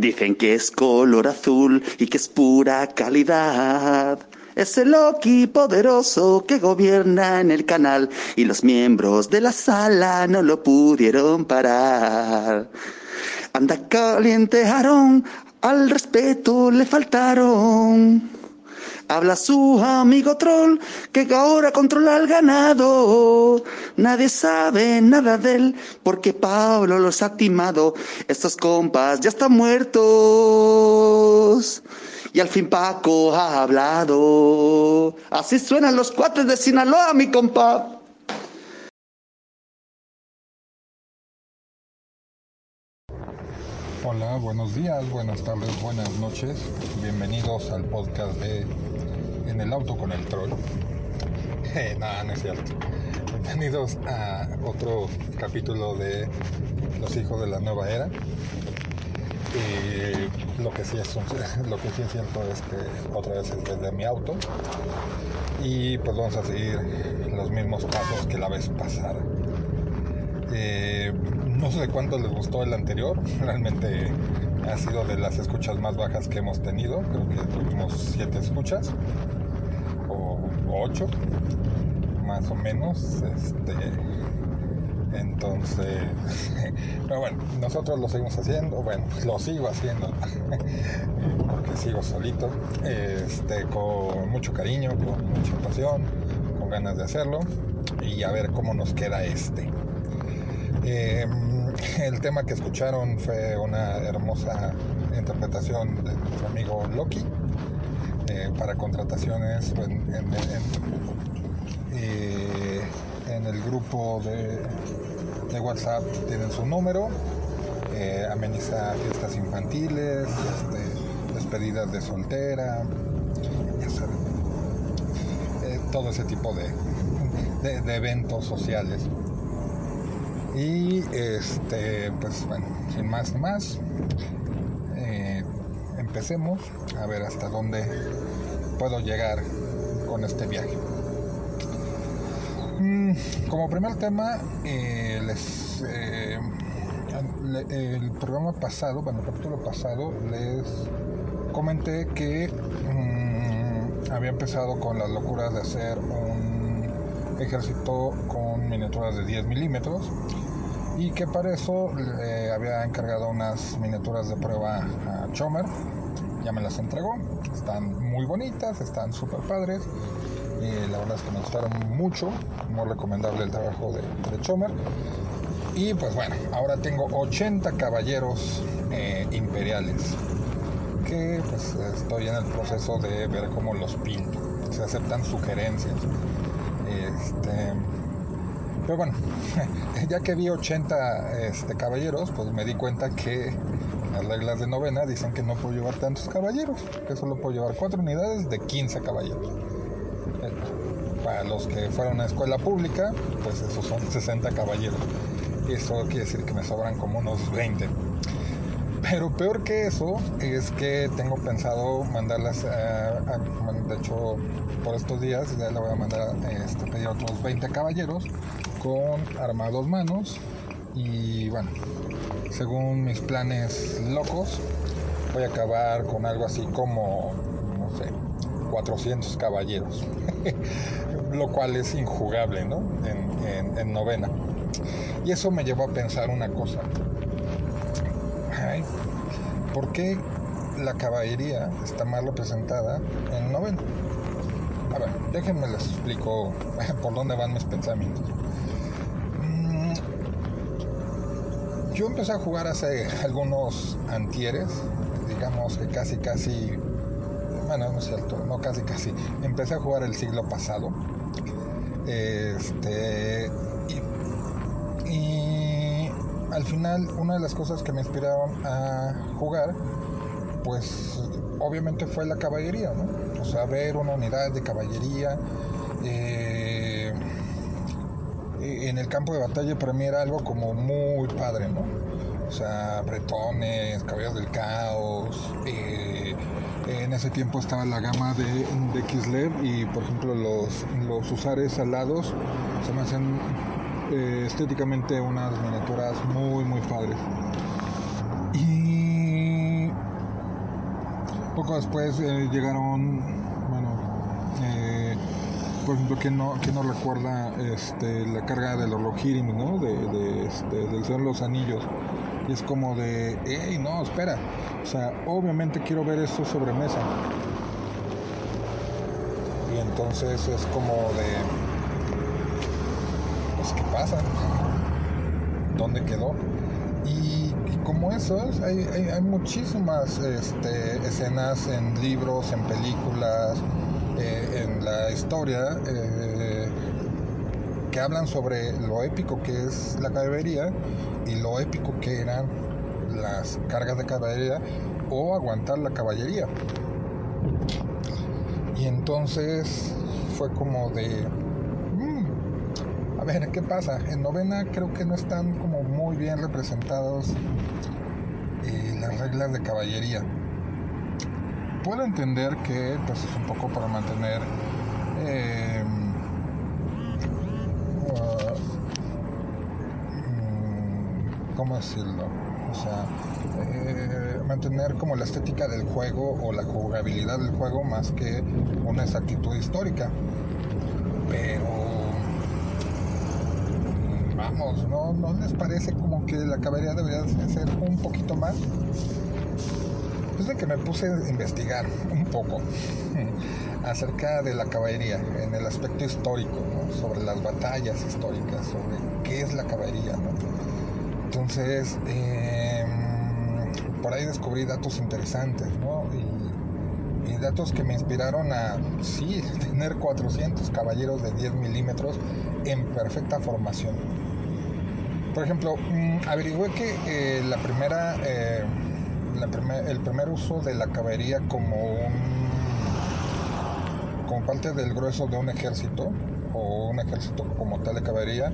Dicen que es color azul y que es pura calidad. Es el Loki poderoso que gobierna en el canal y los miembros de la sala no lo pudieron parar. Anda caliente Aarón, al respeto le faltaron. Habla su amigo troll que ahora controla el ganado. Nadie sabe nada de él porque Pablo los ha timado. Estos compas ya están muertos. Y al fin Paco ha hablado. Así suenan los cuates de Sinaloa, mi compa. Hola, buenos días, buenas tardes, buenas noches. Bienvenidos al podcast de En el auto con el troll. Eh, nada, no es cierto. Bienvenidos a otro capítulo de Los hijos de la nueva era. Lo que sí es, lo que sí es cierto es que otra vez es desde mi auto. Y pues vamos a seguir los mismos pasos que la vez pasada. Eh, no sé cuánto les gustó el anterior, realmente ha sido de las escuchas más bajas que hemos tenido, creo que tuvimos siete escuchas o ocho, más o menos. Este, entonces, pero bueno, nosotros lo seguimos haciendo, bueno, lo sigo haciendo, porque sigo solito, este, con mucho cariño, con mucha pasión, con ganas de hacerlo y a ver cómo nos queda este. Eh, el tema que escucharon fue una hermosa interpretación de nuestro amigo Loki eh, para contrataciones en, eh, el grupo de, WhatsApp tienen su número eh, ameniza fiestas infantiles este, despedidas de soltera todo ese tipo de, eventos sociales. Y este, pues bueno, sin más más, empecemos a ver hasta dónde puedo llegar con este viaje. Mm, como primer tema, eh, les, eh, el programa pasado, bueno, el capítulo pasado, les comenté que mm, había empezado con las locuras de hacer un ejército con miniaturas de 10 milímetros y que para eso le había encargado unas miniaturas de prueba a Chomer. Me las entregó, están muy bonitas, están súper padres. Y la verdad es que me gustaron mucho, muy recomendable el trabajo de, de Chomer. Y pues bueno, ahora tengo 80 caballeros eh, imperiales que pues estoy en el proceso de ver cómo los pinto. Se aceptan sugerencias. Este, pero bueno, ya que vi 80 este, caballeros, pues me di cuenta que las reglas de novena dicen que no puedo llevar tantos caballeros, que solo puedo llevar 4 unidades de 15 caballeros. Eh, para los que fueron a escuela pública, pues esos son 60 caballeros. Eso quiere decir que me sobran como unos 20. Pero peor que eso es que tengo pensado mandarlas, de hecho por estos días ya le voy a mandar este, pedir otros 20 caballeros con armados manos y bueno, según mis planes locos, voy a acabar con algo así como, no sé, 400 caballeros, lo cual es injugable, ¿no? En, en, en, novena. Y eso me llevó a pensar una cosa. Ay, ¿Por qué la caballería está mal representada en novena? A ver, déjenme les explico por dónde van mis pensamientos. Yo empecé a jugar hace algunos antieres, digamos que casi casi, bueno, no es cierto, no casi casi, empecé a jugar el siglo pasado. Este, y, y al final una de las cosas que me inspiraron a jugar, pues obviamente fue la caballería, ¿no? O sea, ver una unidad de caballería. Eh, en el campo de batalla para mí era algo como muy padre, ¿no? O sea, bretones, caballeros del caos. Eh, en ese tiempo estaba la gama de, de Kislev y, por ejemplo, los, los usares alados se me hacen eh, estéticamente unas miniaturas muy, muy padres. Y Poco después eh, llegaron, eh, por ejemplo, ¿quién no, quién no recuerda este, la carga de los Rohirrim, ¿no? De, de, este, del Señor los Anillos. Y es como de, hey, no, espera. O sea, obviamente quiero ver esto sobre mesa. Y entonces es como de, pues, ¿qué pasa? ¿Dónde quedó? Y, como esos, hay, hay, muchísimas este, escenas en libros, en películas, en la historia, eh, que hablan sobre lo épico que es la caballería y lo épico que eran las cargas de caballería o aguantar la caballería. Y entonces fue como de, mm, a ver, ¿qué pasa? En novena creo que no están como muy bien representados eh, las reglas de caballería. Puedo entender que pues es un poco para mantener eh, uh, mm, ¿cómo decirlo? O sea, eh, mantener como la estética del juego o la jugabilidad del juego más que una exactitud histórica. Pero mm, vamos, ¿no, ¿no les parece como que la caballería debería ser un poquito más? Que me puse a investigar un poco acerca de la caballería en el aspecto histórico, sobre las batallas históricas, sobre qué es la caballería. Entonces, eh, por ahí descubrí datos interesantes. Y, datos que me inspiraron a, sí, tener 400 caballeros de 10 milímetros en perfecta formación. Por ejemplo, mmm, averigüé que eh, la primera, eh, el primer uso de la caballería como un, como parte del grueso de un ejército, o un ejército como tal de caballería,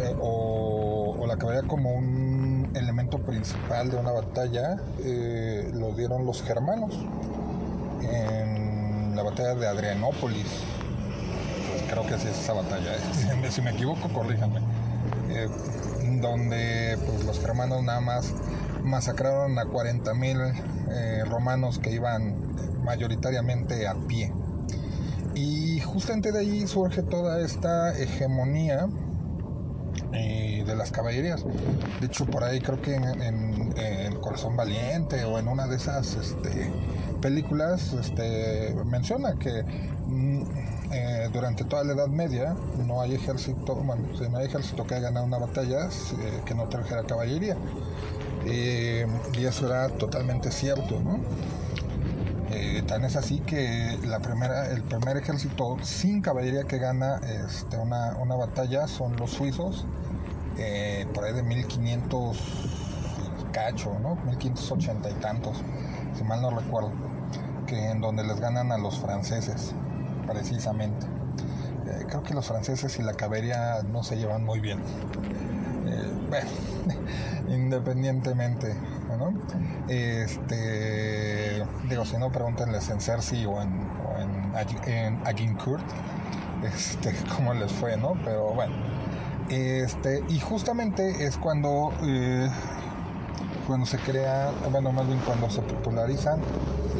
eh, o, la caballería como un elemento principal de una batalla, eh, lo dieron los germanos en la batalla de Adrianópolis. Pues creo que así es esa batalla. ¿eh? Si me equivoco, corríjanme. Donde pues, los germanos nada más masacraron a 40.000 romanos que iban mayoritariamente a pie. Y justamente de ahí surge toda esta hegemonía eh, de las caballerías. De hecho, por ahí creo que en, en, Corazón Valiente o en una de esas este, películas este, menciona que mm, eh, durante toda la Edad Media no hay ejército, bueno, no hay ejército que haya ganado una batalla eh, que no trajera caballería. Eh, y eso era totalmente cierto, ¿no? Eh, tan es así que la primera, el primer ejército sin caballería que gana este, una, una batalla son los suizos, eh, por ahí de 1500 cacho, ¿no? 1580 y tantos, si mal no recuerdo, que en donde les ganan a los franceses, precisamente. Creo que los franceses y la caballería no se llevan muy bien. bueno, independientemente ¿no? Este, digo, si no, pregúntenles en Cersei o en, o este, cómo les fue, ¿no? Pero bueno, este, y justamente es cuando, eh, cuando se crea, bueno, más bien cuando se popularizan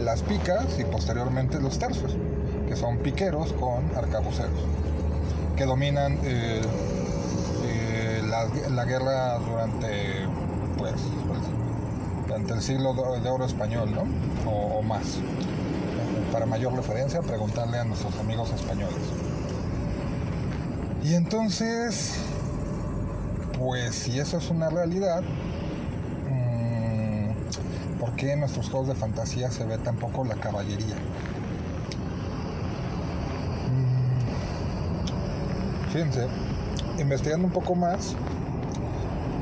las picas y posteriormente los tercios, que son piqueros con arcabuceros, que dominan eh, eh, la, la guerra durante, pues, pues durante el siglo de oro español, ¿no? O, o, más. Para mayor referencia, preguntarle a nuestros amigos españoles. Y entonces, pues si eso es una realidad, mmm, ¿por qué en nuestros juegos de fantasía se ve tan poco la caballería? Mmm, fíjense, investigando un poco más,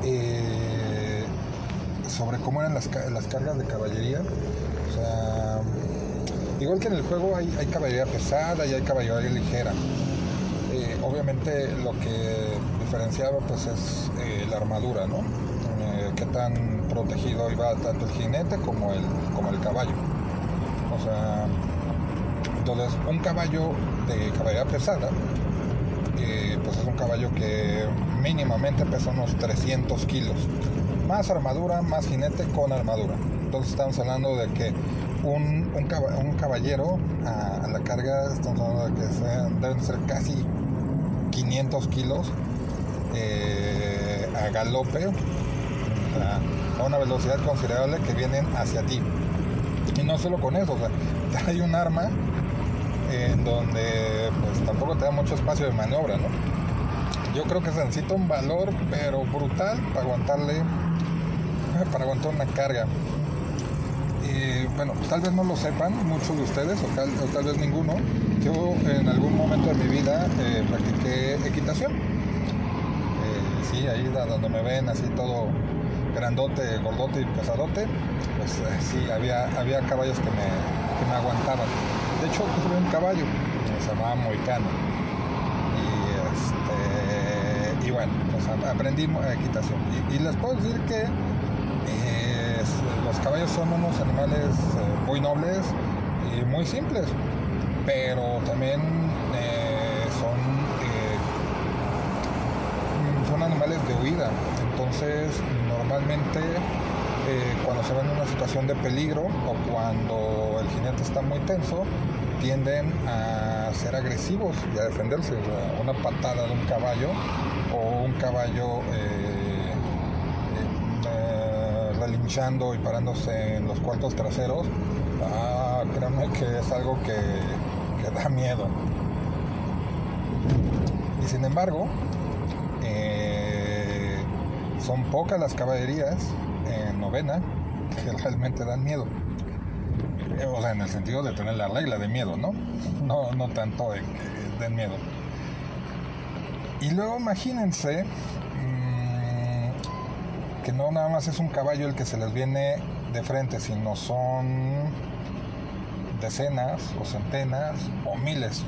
eh, sobre cómo eran las, las, cargas de caballería. O sea, igual que en el juego hay, caballería pesada y hay caballería ligera. Eh, obviamente lo que diferenciaba pues es eh, la armadura, ¿no? Eh, qué tan protegido iba tanto el jinete como el, como el caballo. O sea, entonces un caballo de caballería pesada, pues es un caballo que mínimamente pesa unos 300 kilos más armadura, más jinete con armadura. Entonces estamos hablando de que un, un, caballero a, la carga, estamos hablando de que deben ser casi 500 kilos eh, a galope, a una velocidad considerable que vienen hacia ti. Y no solo con eso, o hay un arma en donde pues tampoco te da mucho espacio de maniobra, ¿no? Yo creo que se necesita un valor, pero brutal, para aguantarle, para aguantar una carga. Y bueno, tal vez no lo sepan muchos de ustedes, o tal, vez ninguno. Yo en algún momento de mi vida eh, practiqué equitación. Eh, sí, ahí donde me ven así todo grandote, gordote y pesadote, pues eh, sí, había, había caballos que me, que me aguantaban. De hecho, tuve un caballo, se llamaba Moicano. Y, este, y bueno, pues aprendí equitación. Y, les puedo decir que eh, los caballos son unos animales eh, muy nobles y muy simples, pero también eh, son, son animales de huida. Entonces, normalmente eh, cuando se ven en una situación de peligro o cuando el jinete está muy tenso, tienden a ser agresivos y a defenderse. una patada de un caballo o un caballo eh, eh, relinchando y parándose en los cuartos traseros, ah, créanme que es algo que, da miedo. Y sin embargo, son pocas las caballerías en novena que realmente dan miedo. Eh, o sea, en el sentido de tener la regla de miedo, ¿no? No, no tanto de que miedo. Y luego imagínense que no nada más es un caballo el que se les viene de frente, sino son decenas o centenas o miles.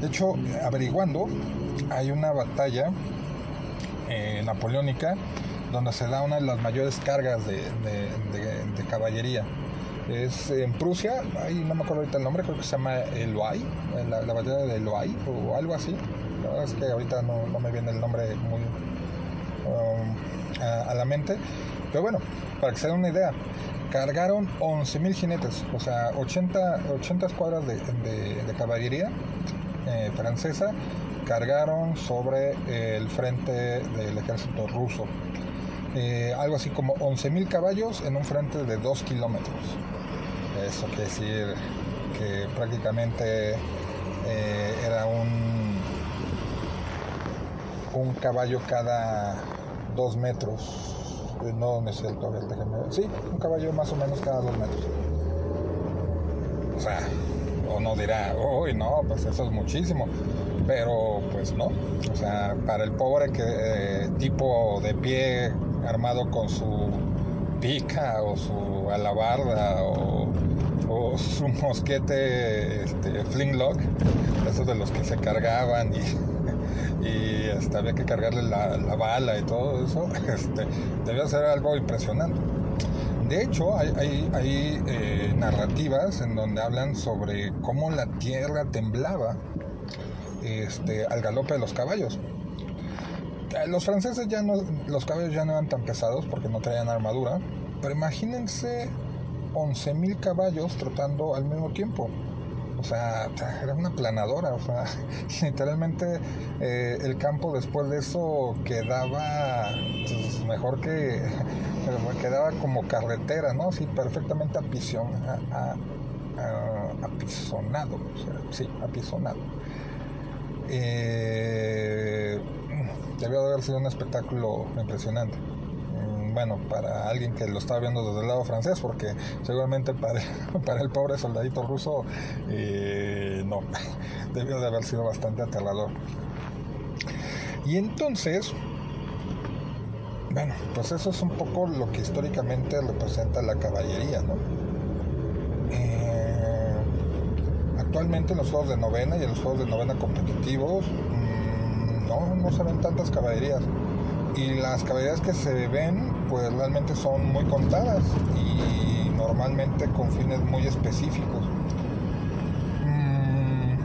De hecho, averiguando, hay una batalla eh, napoleónica donde se da una de las mayores cargas de, caballería. Es en Prusia, ahí no me acuerdo ahorita el nombre, creo que se llama Eloy, la, la batalla de Eloy o algo así. La verdad es que ahorita no, me viene el nombre muy um, a, la mente. Pero bueno, para que se den una idea, cargaron 11.000 jinetes, o sea, 80, 80 escuadras de, caballería eh, francesa cargaron sobre el frente del ejército ruso. Eh, algo así como 11.000 caballos en un frente de 2 kilómetros. Eso quiere decir que prácticamente eh, era un, un caballo cada 2 metros. Eh, no, no es el Sí, un caballo más o menos cada 2 metros. O sea, o no dirá, uy, no, pues eso es muchísimo. Pero pues no. O sea, para el pobre que tipo de pie armado con su pica o su alabarda o, su mosquete este, flintlock, esos de los que se cargaban y este, había que cargarle la, bala y todo eso, este, debía ser algo impresionante. De hecho, hay, eh, narrativas en donde hablan sobre cómo la tierra temblaba este, al galope de los caballos. Eh, los franceses ya no, los caballos ya no eran tan pesados porque no traían armadura, pero imagínense 11.000 caballos trotando al mismo tiempo. O sea, era una planadora, o sea, literalmente eh, el campo después de eso quedaba pues, mejor que quedaba como carretera, ¿no? Sí, perfectamente apison, apisonado, sí, apisonado. Eh, debió de haber sido un espectáculo impresionante. Mm, bueno, para alguien que lo estaba viendo desde el lado francés, porque seguramente para, para el pobre soldadito ruso, eh, no, debió de haber sido bastante aterrador. Y entonces, bueno, pues eso es un poco lo que históricamente representa la caballería, ¿no? Eh, actualmente en los juegos de novena y en los juegos de novena competitivos, no, no se ven tantas caballerías. Y las caballerías que se ven, pues realmente son muy contadas y normalmente con fines muy específicos. Mm,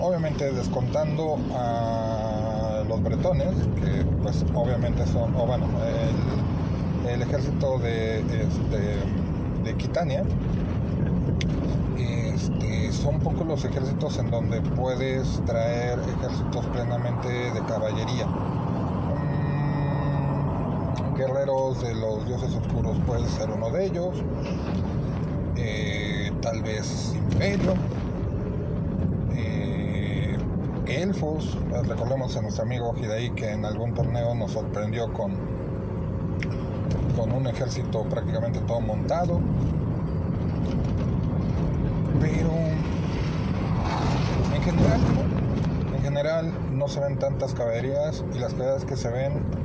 obviamente descontando a los bretones, que pues obviamente son, o bueno, el, ejército de, este, de Quitania, pocos los ejércitos en donde puedes traer ejércitos plenamente de caballería. Guerreros de los dioses oscuros puede ser uno de ellos. Eh, tal vez imperio. Eh, elfos. Recordemos a nuestro amigo Hidei que en algún torneo nos sorprendió con, con un ejército prácticamente todo montado. Pero en general, en general no se ven tantas caballerías y las caballerías que se ven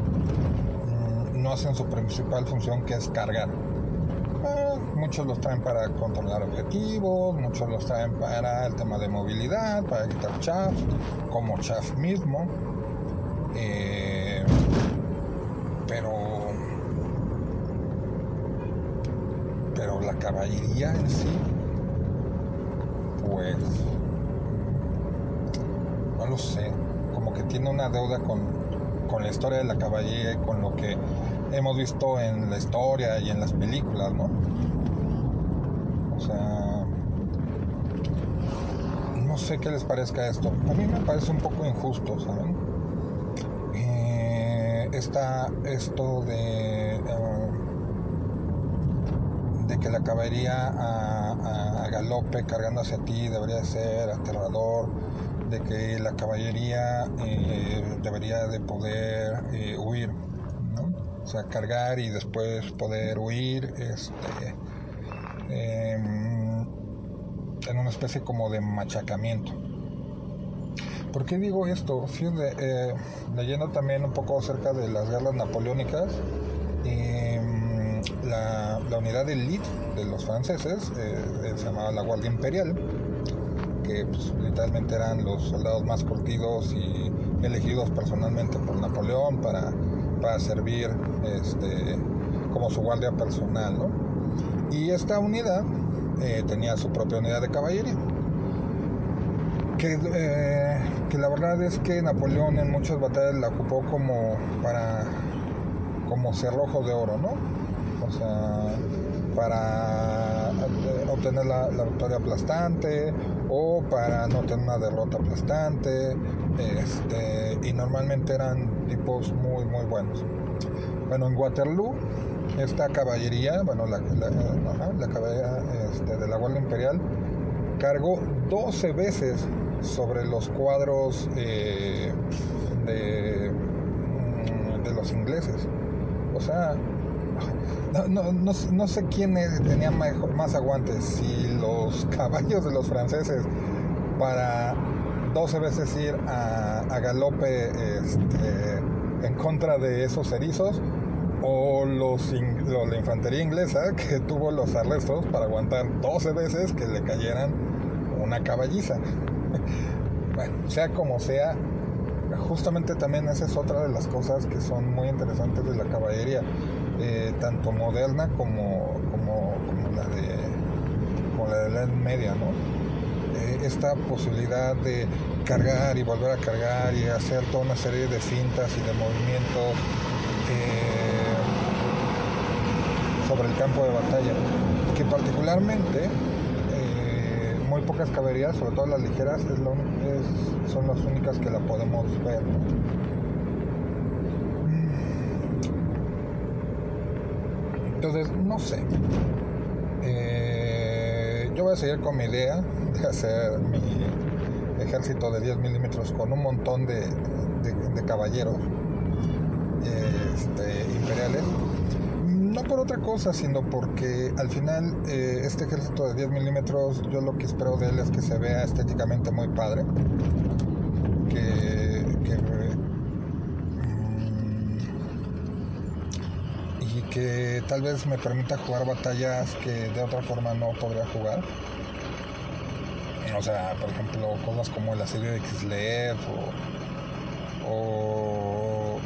no hacen su principal función que es cargar. Eh, muchos los traen para controlar objetivos, muchos los traen para el tema de movilidad, para quitar chaff, como chaff mismo. Eh, pero pero la caballería en sí pues no lo sé, como que tiene una deuda con, con la historia de la caballería y con lo que hemos visto en la historia y en las películas, ¿no? O sea, no sé qué les parezca esto. A mí me parece un poco injusto, ¿saben? Eh, está esto de... Eh, de que la caballería a, galope cargando hacia ti debería ser aterrador, de que la caballería eh, debería de poder huir, sea, cargar y después poder huir, este, eh, en una especie como de machacamiento. ¿Por qué digo esto? Fíjense, eh, leyendo también un poco acerca de las guerras napoleónicas, la, la, unidad de elite de los franceses eh, se llamaba la Guardia Imperial, que pues, literalmente eran los soldados más curtidos y elegidos personalmente por Napoleón para, para servir este, como su guardia personal. ¿no? Y esta unidad eh, tenía su propia unidad de caballería. Que, eh, que la verdad es que Napoleón en muchas batallas la ocupó como para como cerrojo de oro, ¿no? O sea, para obtener la, la, victoria aplastante o para no tener una derrota aplastante. Este, y normalmente eran tipos muy, muy buenos. Bueno, en Waterloo, esta caballería, bueno, la, la, caballería este, de la Guardia Imperial, cargó 12 veces sobre los cuadros eh, de, de los ingleses. O sea, no, no, no, sé quién tenía más aguantes, si los caballos de los franceses para 12 veces ir a, galope este, en contra de esos erizos o los, la infantería inglesa que tuvo los arrestos para aguantar 12 veces que le cayeran una caballiza. bueno, sea como sea, justamente también esa es otra de las cosas que son muy interesantes de la caballería, eh, tanto moderna como, como, como, la de como la de la Media. Eh, esta posibilidad de cargar y volver a cargar y hacer toda una serie de cintas y de movimientos eh, sobre el campo de batalla, que particularmente muy pocas caballerías, sobre todo las ligeras, son las únicas que la podemos ver. Entonces, no sé. Eh, yo voy a seguir con mi idea de hacer mi ejército de 10 milímetros con un montón de, caballeros este, imperiales no por otra cosa, sino porque al final eh, este ejército de 10 milímetros, yo lo que espero de él es que se vea estéticamente muy padre. Que tal vez me permita jugar batallas que de otra forma no podría jugar. O sea, por ejemplo, cosas como el asedio de Kislev o,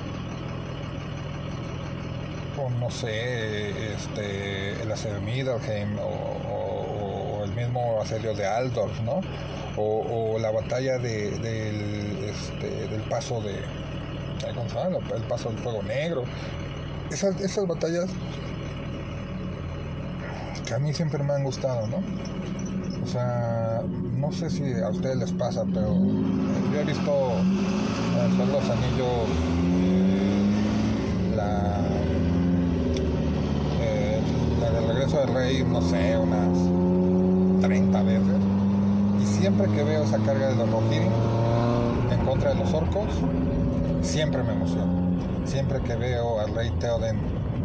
o no sé, este, el asedio de Middelheim o, o, el mismo asedio de Aldorf, ¿no? O, la batalla de, del, este, del paso de. El paso del fuego negro. Esas, esas batallas que a mí siempre me han gustado, ¿no? O sea, no sé si a ustedes les pasa, pero yo he visto son los anillos eh, la eh, la del regreso del rey no sé unas 30 veces y siempre que veo esa carga de los Rohirrim en contra de los orcos siempre me emociona siempre que veo al rey Theoden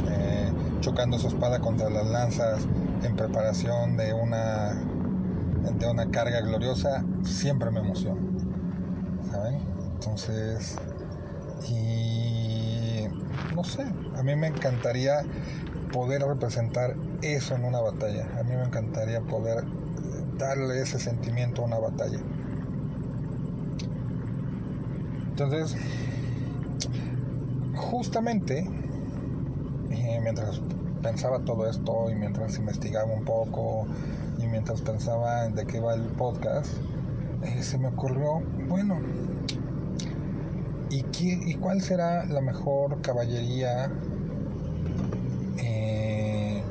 eh, chocando su espada contra las lanzas en preparación de una de una carga gloriosa siempre me emociona ¿saben? entonces y no sé a mí me encantaría poder representar eso en una batalla a mí me encantaría poder darle ese sentimiento a una batalla entonces justamente eh, mientras pensaba todo esto y mientras investigaba un poco y mientras pensaba de qué va el podcast, eh, se me ocurrió, bueno, ¿y, ¿y cuál será la mejor caballería eh,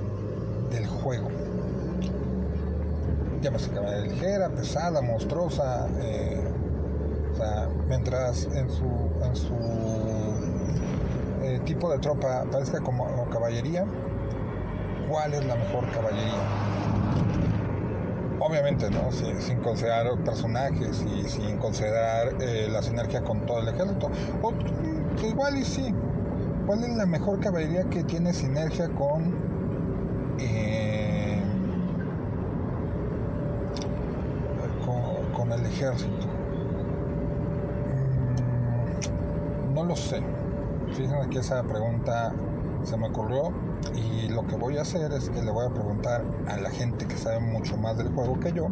del juego? Llámese caballería ligera, pesada, monstruosa, o sea, mientras en su, en su tipo de tropa parezca como caballería, cuál es la mejor caballería. Obviamente, ¿no? sin considerar personajes y sin considerar eh, la sinergia con todo el ejército. O, pues, igual y sí. ¿Cuál es la mejor caballería que tiene sinergia con... Eh, con, el ejército? Mm, no lo sé. Fíjense que esa pregunta se me ocurrió y lo que voy a hacer es que le voy a preguntar a la gente que sabe mucho más del juego que yo,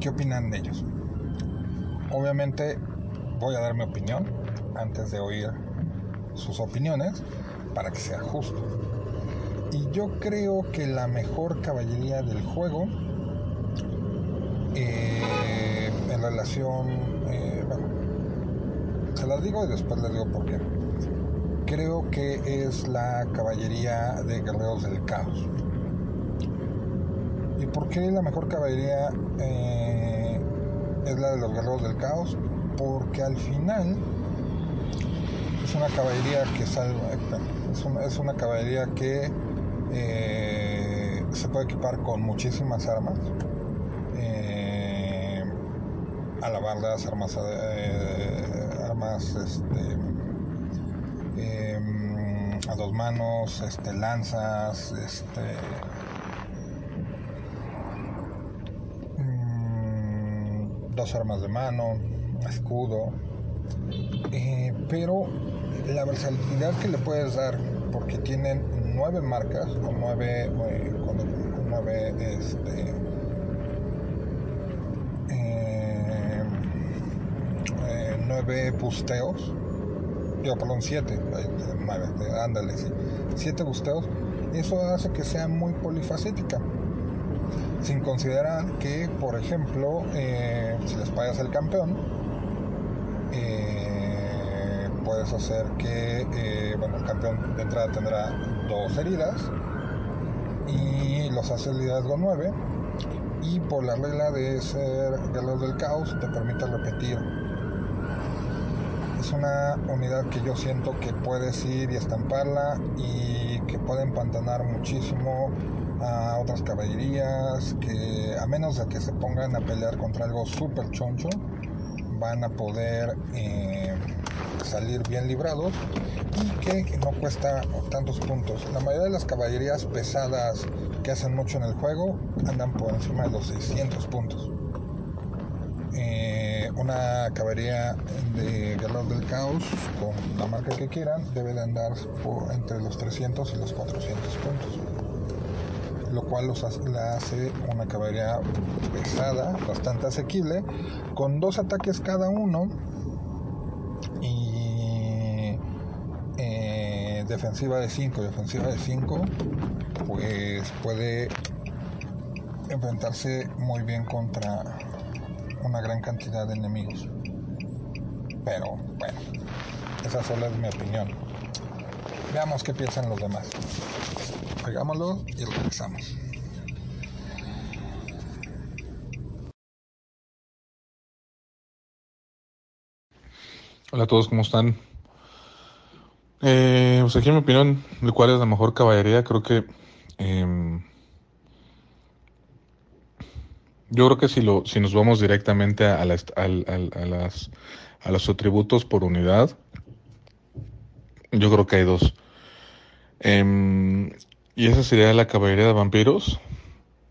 qué opinan de ellos. Obviamente voy a dar mi opinión antes de oír sus opiniones para que sea justo. Y yo creo que la mejor caballería del juego eh, en relación, eh, bueno, se las digo y después les digo por qué creo que es la caballería de guerreros del caos. ¿Y por qué la mejor caballería eh, es la de los guerreros del caos? Porque al final es una caballería que salva, es una, caballería que eh, se puede equipar con muchísimas armas. Eh, alabardas, armas, armas este, manos, este, lanzas, este, mm, dos armas de mano, escudo, eh, pero la versatilidad que le puedes dar, porque tienen nueve marcas o nueve, eh, nueve este, eh, nueve pusteos yo, perdón, siete, ándale, sí, siete busteos, eso hace que sea muy polifacética. Sin considerar que, por ejemplo, eh, si les pagas el campeón, eh, puedes hacer que, eh, bueno, el campeón de entrada tendrá dos heridas y los hace el liderazgo 9 y por la regla de ser los del caos te permite repetir es una unidad que yo siento que puedes ir y estamparla y que puede empantanar muchísimo a otras caballerías que a menos de que se pongan a pelear contra algo súper choncho van a poder eh, salir bien librados y que no cuesta tantos puntos. La mayoría de las caballerías pesadas que hacen mucho en el juego andan por encima de los 600 puntos. Una caballería de Guerreros del Caos con la marca que quieran debe de andar por entre los 300 y los 400 puntos lo cual los la hace una caballería pesada bastante asequible con dos ataques cada uno y eh, defensiva de 5 y ofensiva de 5 pues puede enfrentarse muy bien contra una gran cantidad de enemigos. Pero bueno, esa solo es mi opinión. Veamos qué piensan los demás. Pegámoslo y regresamos. Hola a todos, ¿cómo están? Eh, pues aquí en mi opinión, de cuál es la mejor caballería, creo que eh, yo creo que si lo si nos vamos directamente a, las, al- al- a las a los atributos por unidad, yo creo que hay dos. Em, y esa sería la caballería de vampiros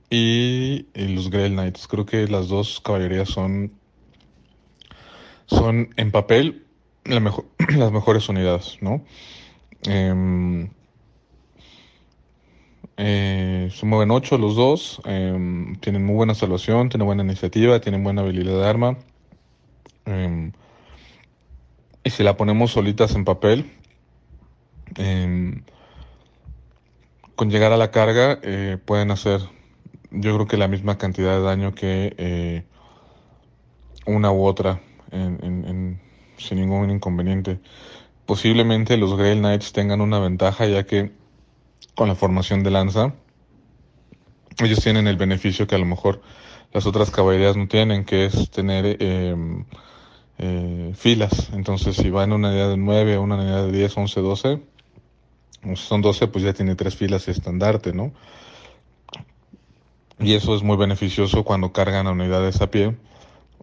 y, los Grail Knights. Creo que las dos caballerías son son en papel la las mejores unidades, ¿no? Em, eh, se mueven ocho los dos, em, tienen muy buena salvación, tienen buena iniciativa, tienen buena habilidad de arma. em, y si la ponemos solitas en papel, em, con llegar a la carga, eh, pueden hacer, yo creo que la misma cantidad de daño que eh, una u otra, en- en- en- sin ningún inconveniente. Posiblemente los Grail Knights tengan una ventaja, ya que con la formación de lanza, ellos tienen el beneficio que a lo mejor las otras caballerías no tienen, que es tener eh, eh, filas. Entonces, si va en una unidad de 9, una unidad de 10, 11, 12, o si son 12, pues ya tiene tres filas y estandarte, ¿no? Y eso es muy beneficioso cuando cargan a unidades a pie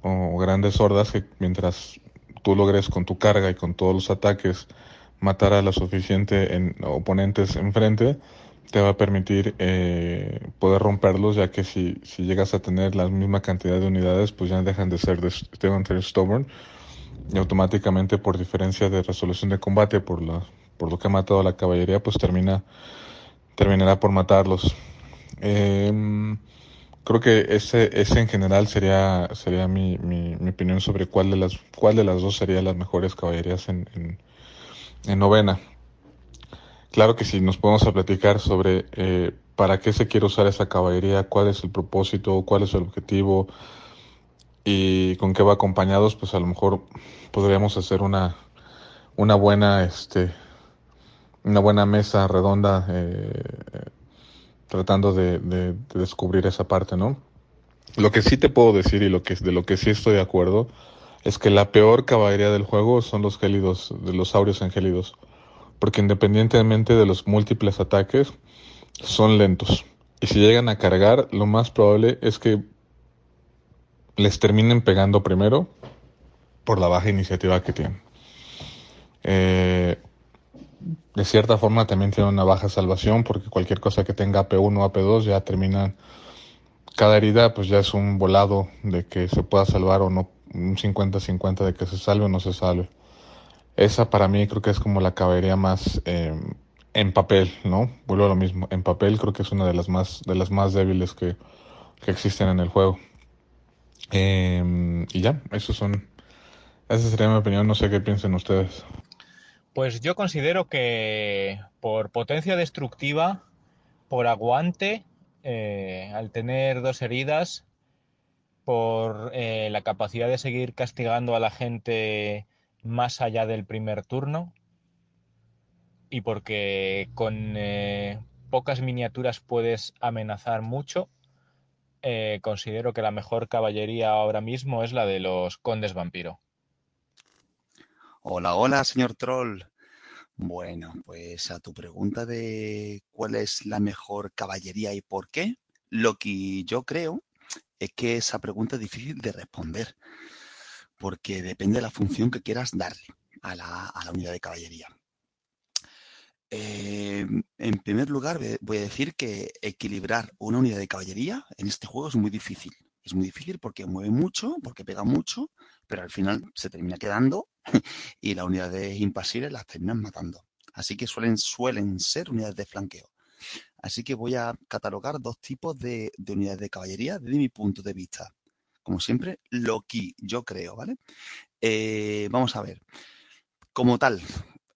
o grandes hordas que mientras tú logres con tu carga y con todos los ataques matar a lo suficiente en oponentes enfrente, te va a permitir eh, poder romperlos, ya que si, si llegas a tener la misma cantidad de unidades, pues ya dejan de ser de, de ser stubborn y automáticamente por diferencia de resolución de combate por la por lo que ha matado a la caballería, pues termina terminará por matarlos. Em, creo que ese, ese en general sería, sería mi, mi, mi opinión sobre cuál de las, cuál de las dos sería las mejores caballerías en, en, en novena. Claro que si nos podemos a platicar sobre eh, para qué se quiere usar esa caballería, cuál es el propósito, cuál es el objetivo y con qué va acompañados, pues a lo mejor podríamos hacer una, una buena, este, una buena mesa redonda eh, tratando de, de, de descubrir esa parte, ¿no? Lo que sí te puedo decir y lo que de lo que sí estoy de acuerdo es que la peor caballería del juego son los gélidos, de los saurios angélidos, porque independientemente de los múltiples ataques, son lentos. Y si llegan a cargar, lo más probable es que les terminen pegando primero por la baja iniciativa que tienen. Eh, de cierta forma también tienen una baja salvación porque cualquier cosa que tenga AP1 o AP2 ya terminan cada herida pues ya es un volado de que se pueda salvar o no, un 50-50 de que se salve o no se salve. Esa para mí creo que es como la caballería más eh, en papel, ¿no? Vuelvo a lo mismo, en papel creo que es una de las más, de las más débiles que, que existen en el juego. Eh, y ya, esos son, esa sería mi opinión, no sé qué piensen ustedes. Pues yo considero que por potencia destructiva, por aguante, eh, al tener dos heridas, por eh, la capacidad de seguir castigando a la gente más allá del primer turno y porque con eh, pocas miniaturas puedes amenazar mucho, eh, considero que la mejor caballería ahora mismo es la de los condes vampiro. Hola, hola, señor Troll. Bueno, pues a tu pregunta de cuál es la mejor caballería y por qué, lo que yo creo es que esa pregunta es difícil de responder, porque depende de la función que quieras darle a la, a la unidad de caballería. Eh, en primer lugar, voy a decir que equilibrar una unidad de caballería en este juego es muy difícil. Es muy difícil porque mueve mucho, porque pega mucho, pero al final se termina quedando y las unidades impasibles las terminan matando. Así que suelen, suelen ser unidades de flanqueo. Así que voy a catalogar dos tipos de, de unidades de caballería desde mi punto de vista. Como siempre, lo que yo creo, ¿vale? Eh, vamos a ver. Como tal,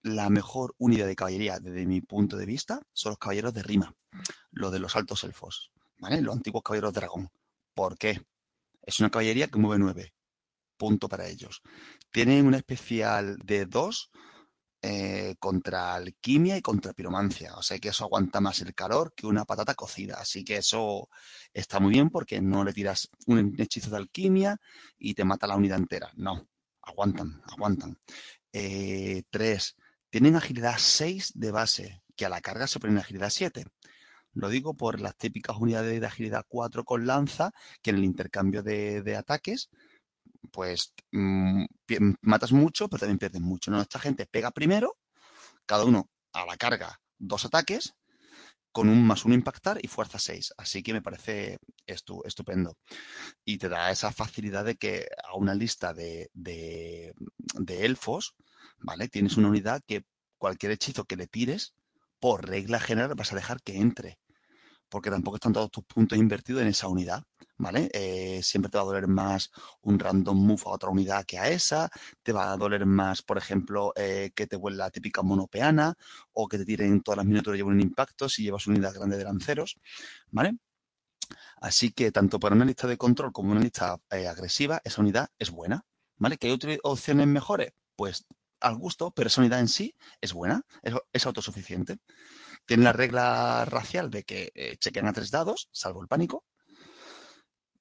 la mejor unidad de caballería desde mi punto de vista son los caballeros de rima, los de los altos elfos, ¿vale? Los antiguos caballeros dragón. ¿Por qué? Es una caballería que mueve nueve. Punto para ellos. Tienen una especial de dos eh, contra alquimia y contra piromancia. O sea que eso aguanta más el calor que una patata cocida. Así que eso está muy bien porque no le tiras un hechizo de alquimia y te mata la unidad entera. No. aguantan, aguantan. Eh, tres, tienen agilidad 6 de base, que a la carga se ponen agilidad 7. Lo digo por las típicas unidades de agilidad 4 con lanza, que en el intercambio de, ataques, pues mm, matas mucho, pero también pierdes mucho. ¿no? Esta gente pega primero, cada uno a la carga dos ataques, con un más uno impactar y fuerza 6. Así que me parece estupendo. Y te da esa facilidad de que a una lista de, de, de elfos, ¿vale? Tienes una unidad que cualquier hechizo que le tires, por regla general, vas a dejar que entre porque tampoco están todos tus puntos invertidos en esa unidad, ¿vale? Eh, siempre te va a doler más un random move a otra unidad que a esa, te va a doler más, por ejemplo, eh, que te vuelva la típica monopeana o que te tiren todas las miniaturas y lleven un impacto si llevas una unidad grande de lanceros, ¿vale? Así que tanto para una lista de control como una lista eh, agresiva, esa unidad es buena, ¿vale? ¿Que hay otras opciones mejores? Pues al gusto, pero esa unidad en sí es buena, es autosuficiente. Tiene la regla racial de que eh, chequean a tres dados, salvo el pánico,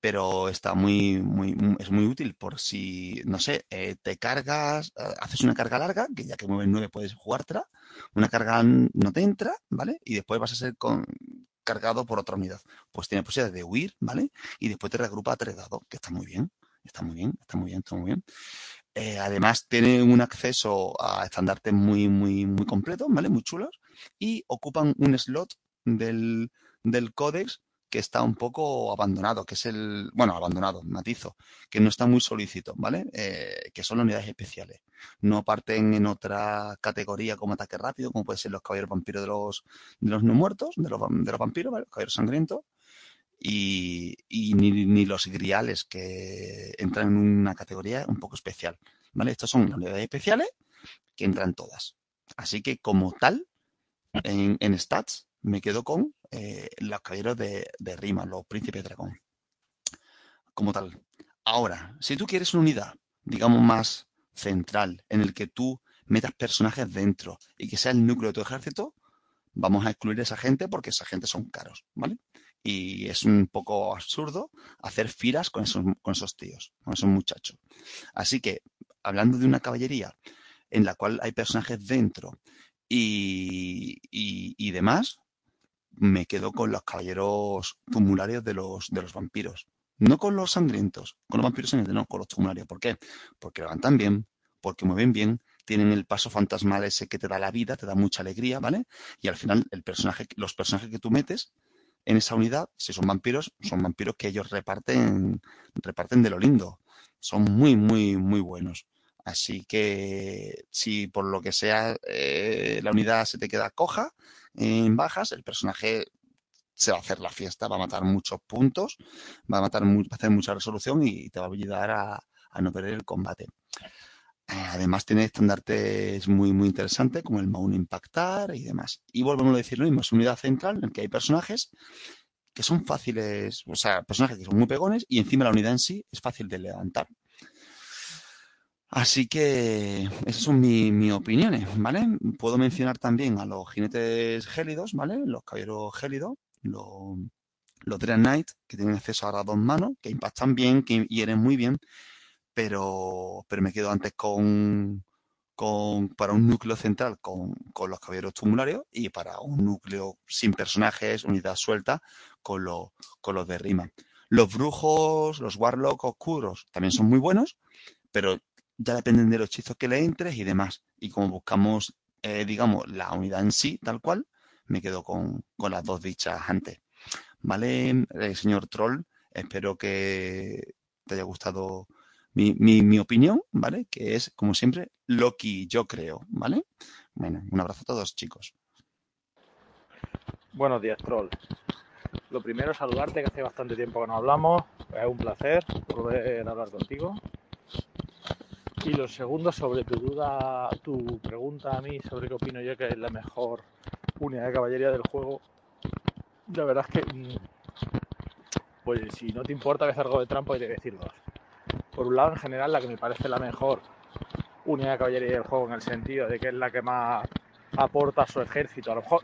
pero está muy, muy, es muy útil por si, no sé, eh, te cargas, eh, haces una carga larga, que ya que mueves nueve puedes jugártela, una carga no te entra, ¿vale? Y después vas a ser cargado por otra unidad. Pues tiene posibilidad de huir, ¿vale? Y después te regrupa a tres dados, que está muy bien, está muy bien, está muy bien, está muy bien. Además, tiene un acceso a estandartes muy, muy, muy completos, ¿vale? Muy chulos. Y ocupan un slot del, del códex que está un poco abandonado, que es el, bueno, abandonado, matizo, que no está muy solícito, ¿vale? Eh, que son las unidades especiales. No parten en otra categoría como ataque rápido, como pueden ser los caballeros vampiros de los, de los no muertos, de los, de los vampiros, ¿vale? Los caballeros sangrientos y, ni, los griales que entran en una categoría un poco especial. ¿vale? Estas son unidades especiales que entran todas. Así que como tal, en, stats me quedo con eh, los caballeros de, de, Rima, los príncipes dragón. Como tal. Ahora, si tú quieres una unidad, digamos, más central, en el que tú metas personajes dentro y que sea el núcleo de tu ejército, vamos a excluir a esa gente porque esa gente son caros, ¿vale? y es un poco absurdo hacer filas con esos, con esos tíos, con esos muchachos. Así que, hablando de una caballería en la cual hay personajes dentro y, y, demás, me quedo con los caballeros tumularios de los, de los vampiros. No con los sangrientos, con los vampiros sangrientos, no, con los tumularios. ¿Por qué? Porque levantan bien, porque mueven bien, tienen el paso fantasmal ese que te da la vida, te da mucha alegría, ¿vale? Y al final el personaje, los personajes que tú metes en esa unidad, si son vampiros, son vampiros que ellos reparten, reparten de lo lindo. Son muy, muy, muy buenos. Así que si por lo que sea eh, la unidad se te queda coja en bajas, el personaje se va a hacer la fiesta, va a matar muchos puntos, va a matar va a hacer mucha resolución y te va a ayudar a, a no perder el combate. Además tiene estandartes muy, muy interesantes como el Maun Impactar y demás. Y volvemos a decir lo mismo, es unidad central en que hay personajes que son fáciles, o sea, personajes que son muy pegones y encima la unidad en sí es fácil de levantar. Así que esas son mis opiniones, ¿vale? Puedo mencionar también a los jinetes gélidos, ¿vale? Los caballeros gélidos, los, los Dread Knight, que tienen acceso a dos manos, que impactan bien, que hieren muy bien, pero, pero me quedo antes con, con, para un núcleo central con, con, los caballeros tumularios y para un núcleo sin personajes, unidad suelta, con, con los de rima. Los brujos, los warlocks oscuros también son muy buenos, pero ya dependen de los hechizos que le entres y demás. Y como buscamos, eh, digamos, la unidad en sí, tal cual, me quedo con, con las dos dichas antes. ¿Vale, eh, señor Troll? Espero que te haya gustado mi, mi, mi, opinión, ¿vale? Que es, como siempre, lo que yo creo, ¿vale? Bueno, un abrazo a todos, chicos. Buenos días, Troll. Lo primero saludarte, que hace bastante tiempo que no hablamos. Es un placer poder hablar contigo. Y lo segundo, sobre tu duda, tu pregunta a mí sobre qué opino yo que es la mejor unidad de caballería del juego. La verdad es que, mm, pues si no te importa que algo de trampa, hay que decir dos por un lado, en general, la que me parece la mejor unidad de caballería del juego, en el sentido de que es la que más aporta a su ejército. A lo mejor,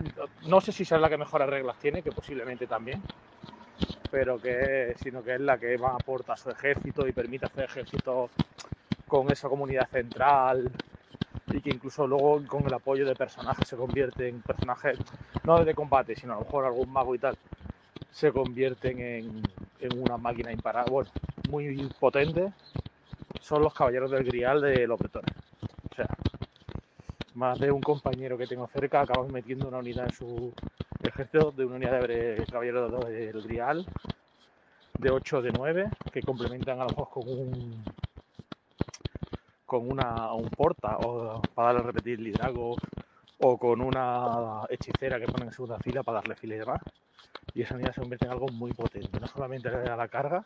no sé si es la que mejores reglas tiene, que posiblemente también, pero que sino que es la que más aporta a su ejército y permite hacer ejércitos con esa comunidad central y que incluso luego con el apoyo de personajes se convierte en personajes, no de combate, sino a lo mejor algún mago y tal, se convierten en, en una máquina imparable, bueno, muy potente, son los caballeros del grial de los bretones. O sea, más de un compañero que tengo cerca acaba metiendo una unidad en su ejército de una unidad de caballeros del grial de 8 de 9 que complementan a lo mejor con un con una, un porta o para darle a repetir liderazgo o con una hechicera que pone en segunda fila para darle fila y demás. Y esa unidad se convierte en algo muy potente, no solamente a la carga,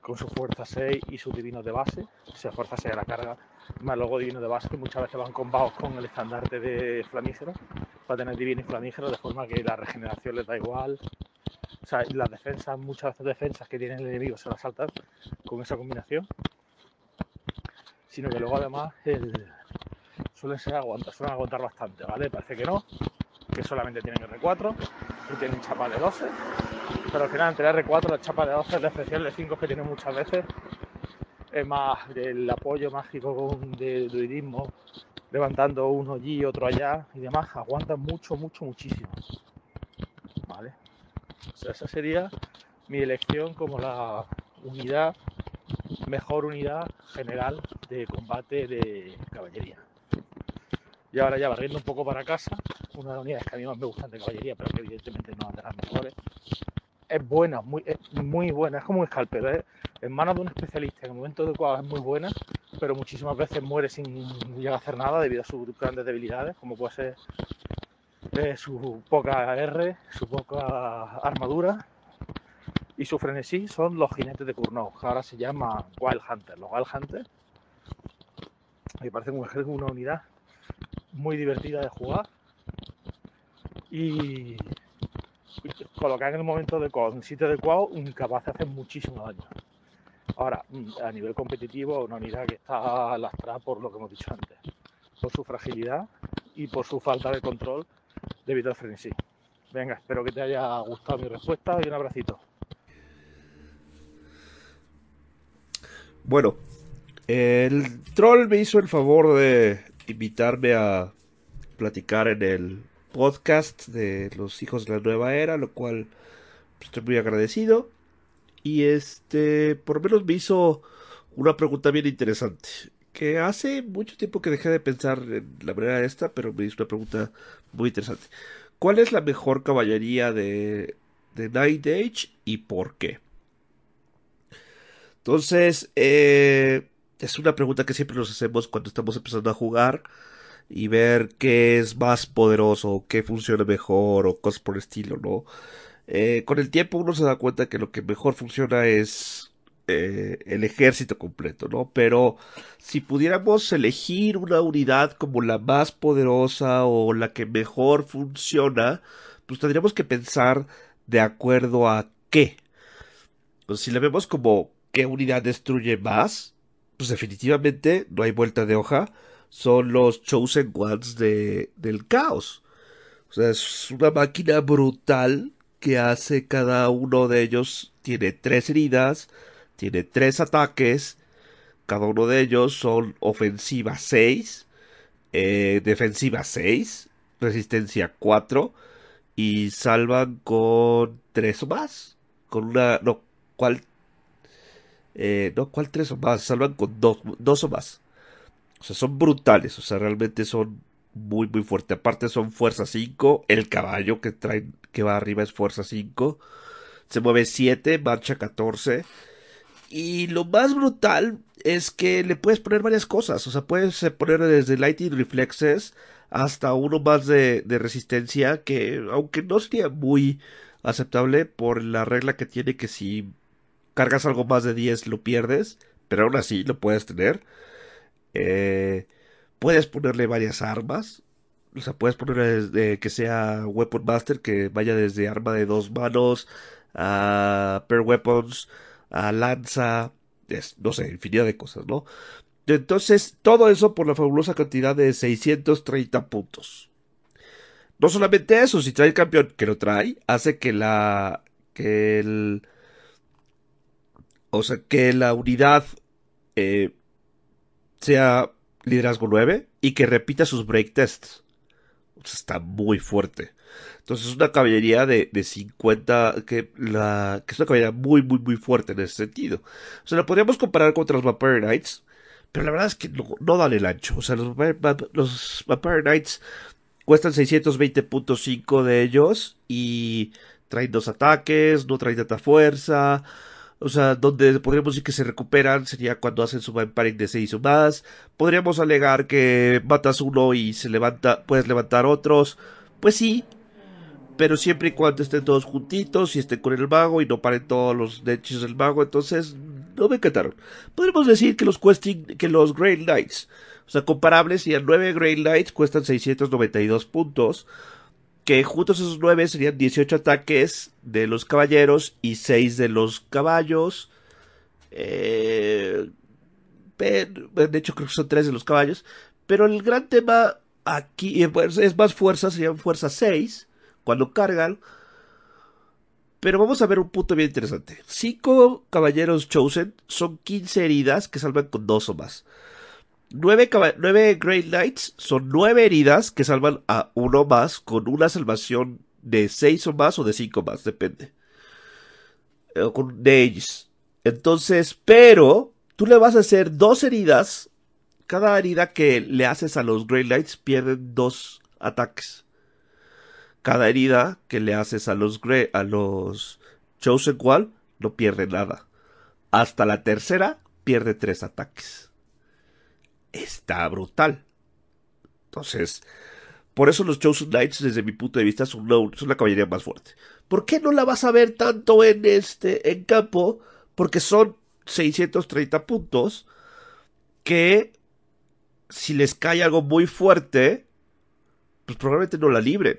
con su fuerza 6 y sus divinos de base, o sea, fuerza 6 a la carga, más luego divinos de base que muchas veces van combados con el estandarte de flamígero, para tener divino y flamígero, de forma que la regeneración les da igual. O sea, las defensas, muchas veces defensas que tiene el enemigo se las saltan con esa combinación sino que luego además el, suelen ser aguantar, suelen aguantar bastante, ¿vale? Parece que no, que solamente tienen R4 y tienen chapa de 12, pero al final entre R4 la chapa de 12 la especial de 5 que tienen muchas veces es más del apoyo mágico de druidismo, levantando uno allí, otro allá y demás, aguantan mucho, mucho, muchísimo. ¿Vale? Esa sería mi elección como la unidad mejor unidad general de combate de caballería. Y ahora ya barriendo un poco para casa, una de las unidades que a mí más me gustan de caballería, pero que evidentemente no es de las es buena, muy, es muy buena, es como un escalpelo, ¿eh? en manos de un especialista en el momento adecuado es muy buena, pero muchísimas veces muere sin llegar a hacer nada debido a sus grandes debilidades, como puede ser eh, su poca R, su poca armadura y su frenesí son los jinetes de Cournot, que ahora se llama Wild Hunter. Los Wild Hunters me parecen una unidad muy divertida de jugar y colocar en el momento adecuado, en el sitio adecuado, capaz de hacer muchísimo daño. Ahora, a nivel competitivo, una unidad que está lastrada por lo que hemos dicho antes, por su fragilidad y por su falta de control debido al frenesí. Venga, espero que te haya gustado mi respuesta y un abracito. Bueno, el troll me hizo el favor de invitarme a platicar en el podcast de los hijos de la nueva era, lo cual pues, estoy muy agradecido. Y este, por lo menos me hizo una pregunta bien interesante. Que hace mucho tiempo que dejé de pensar en la manera de esta, pero me hizo una pregunta muy interesante. ¿Cuál es la mejor caballería de, de Night Age y por qué? Entonces, eh, es una pregunta que siempre nos hacemos cuando estamos empezando a jugar y ver qué es más poderoso, qué funciona mejor o cosas por el estilo, ¿no? Eh, con el tiempo uno se da cuenta que lo que mejor funciona es eh, el ejército completo, ¿no? Pero si pudiéramos elegir una unidad como la más poderosa o la que mejor funciona, pues tendríamos que pensar de acuerdo a qué. Pues si la vemos como ¿Qué unidad destruye más? Pues definitivamente no hay vuelta de hoja. Son los Chosen Ones de, del caos. O sea, es una máquina brutal que hace cada uno de ellos. Tiene tres heridas, tiene tres ataques. Cada uno de ellos son ofensiva 6, eh, defensiva 6, resistencia 4 y salvan con tres o más. Con una. No, ¿cuál eh, no, ¿cuál tres o más? Salvan con dos, dos o más. O sea, son brutales. O sea, realmente son muy, muy fuertes. Aparte son fuerza 5. El caballo que trae, que va arriba es fuerza 5. Se mueve 7, marcha 14. Y lo más brutal es que le puedes poner varias cosas. O sea, puedes poner desde Lightning Reflexes hasta uno más de, de resistencia que, aunque no sería muy aceptable por la regla que tiene que si cargas algo más de 10 lo pierdes, pero aún así lo puedes tener. Eh, puedes ponerle varias armas. O sea, puedes ponerle que sea Weapon Master, que vaya desde arma de dos manos a Per Weapons, a lanza, no sé, infinidad de cosas, ¿no? Entonces, todo eso por la fabulosa cantidad de 630 puntos. No solamente eso, si trae el campeón que lo trae, hace que la. que el o sea, que la unidad eh, sea liderazgo 9 y que repita sus break tests. está muy fuerte. Entonces es una caballería de, de 50, que, la, que es una caballería muy, muy, muy fuerte en ese sentido. O sea, la podríamos comparar contra los Vampire Knights, pero la verdad es que no, dan el ancho. O sea, los, los Vampire Knights cuestan 620.5 de ellos y traen dos ataques, no traen tanta fuerza. O sea, donde podríamos decir que se recuperan sería cuando hacen su vampiring de 6 o más. Podríamos alegar que matas uno y se levanta, puedes levantar otros. Pues sí, pero siempre y cuando estén todos juntitos y estén con el mago y no paren todos los hechizos del mago, entonces no me encantaron. Podríamos decir que los questing, que los Grey Knights, o sea, comparables, a 9 Grey Knights cuestan 692 puntos, que juntos esos 9 serían 18 ataques de los caballeros y 6 de los caballos. Eh, de hecho, creo que son 3 de los caballos. Pero el gran tema aquí es más fuerza, serían fuerza 6 cuando cargan. Pero vamos a ver un punto bien interesante. 5 caballeros chosen son 15 heridas que salvan con 2 o más. 9, Great Knights son 9 heridas que salvan a 1 más con una salvación de 6 o más o de 5 más, depende. Eh, de ellos. Entonces, pero tú le vas a hacer 2 heridas. Cada herida que le haces a los Great Knights pierden 2 ataques. Cada herida que le haces a los, a los Chosen One no pierde nada. Hasta la tercera pierde 3 ataques está brutal. Entonces, por eso los Chosen Knights, desde mi punto de vista, son, la caballería más fuerte. ¿Por qué no la vas a ver tanto en este en campo? Porque son 630 puntos que si les cae algo muy fuerte, pues probablemente no la libren.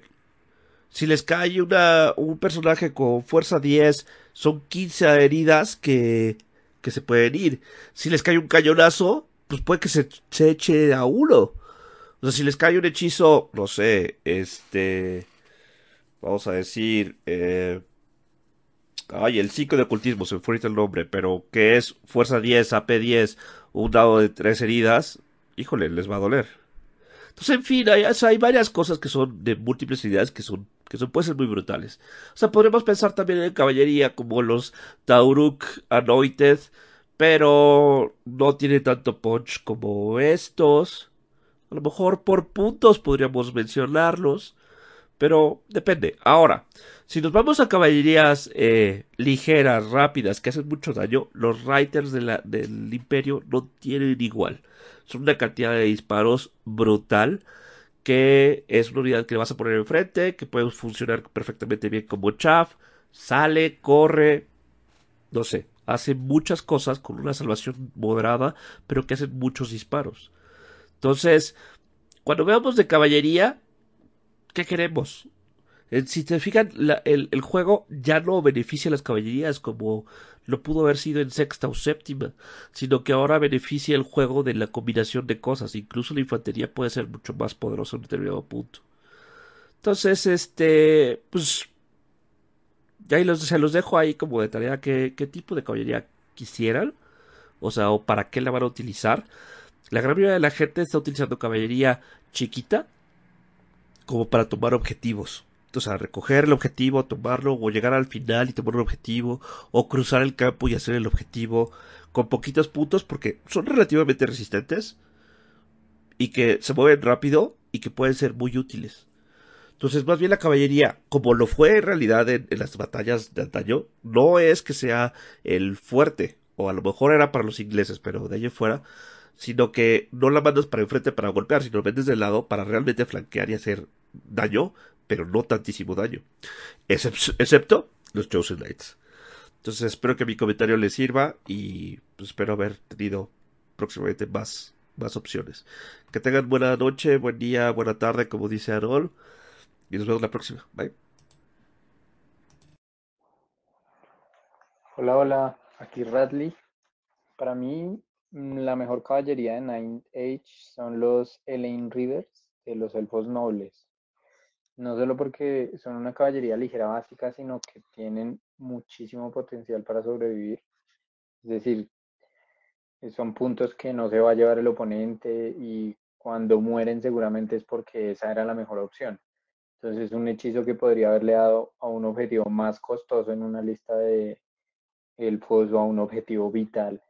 Si les cae una, un personaje con fuerza 10, son 15 heridas que, que se pueden ir. Si les cae un cañonazo, pues puede que se, eche a uno. O sea, si les cae un hechizo, no sé, este, vamos a decir, eh, ay, el 5 de ocultismo, se me fue el nombre, pero que es fuerza 10, AP 10, un dado de tres heridas, híjole, les va a doler. Entonces, en fin, hay, hay varias cosas que son de múltiples heridas que son que son, pueden ser muy brutales. O sea, podemos pensar también en caballería como los Tauruk Anointed, pero no tiene tanto punch como estos. A lo mejor por puntos podríamos mencionarlos, pero depende. Ahora, si nos vamos a caballerías eh, ligeras, rápidas, que hacen mucho daño, los Riders del Imperio no tienen igual. Son una cantidad de disparos brutal que es una unidad que vas a poner enfrente, que puede funcionar perfectamente bien como chaff, sale, corre, no sé, hace muchas cosas con una salvación moderada, pero que hacen muchos disparos. Entonces, cuando veamos de caballería, ¿qué queremos? Eh, si te fijan, el, el, juego ya no beneficia a las caballerías como lo pudo haber sido en sexta o séptima, sino que ahora beneficia el juego de la combinación de cosas. Incluso la infantería puede ser mucho más poderosa en determinado punto. Entonces, este, pues ya los, se los dejo ahí como de tarea qué, qué tipo de caballería quisieran. O sea, o para qué la van a utilizar. La gran mayoría de la gente está utilizando caballería chiquita como para tomar objetivos. O sea, recoger el objetivo, tomarlo, o llegar al final y tomar un objetivo, o cruzar el campo y hacer el objetivo con poquitos puntos porque son relativamente resistentes y que se mueven rápido y que pueden ser muy útiles. Entonces, más bien la caballería, como lo fue en realidad en, las batallas de antaño, no es que sea el fuerte, o a lo mejor era para los ingleses, pero de allí fuera, sino que no la mandas para enfrente para golpear, sino la vendes de lado para realmente flanquear y hacer daño, pero no tantísimo daño. excepto los Chosen Knights. Entonces espero que mi comentario les sirva y pues, espero haber tenido próximamente más, más opciones. Que tengan buena noche, buen día, buena tarde, como dice Arol. Y nos vemos la próxima. Bye. Hola, hola, aquí Radley. Para mí, mm, la mejor caballería de Nine Age son los Elaine Readers, de los elfos nobles. No solo porque son una caballería ligera básica, sino que tienen muchísimo potencial para sobrevivir. Es decir, son puntos que no se va a llevar el oponente y cuando mueren seguramente es porque esa era la mejor opción. Entonces es un hechizo que podría haberle dado a un objetivo más costoso en una lista de elfos o a un objetivo vital,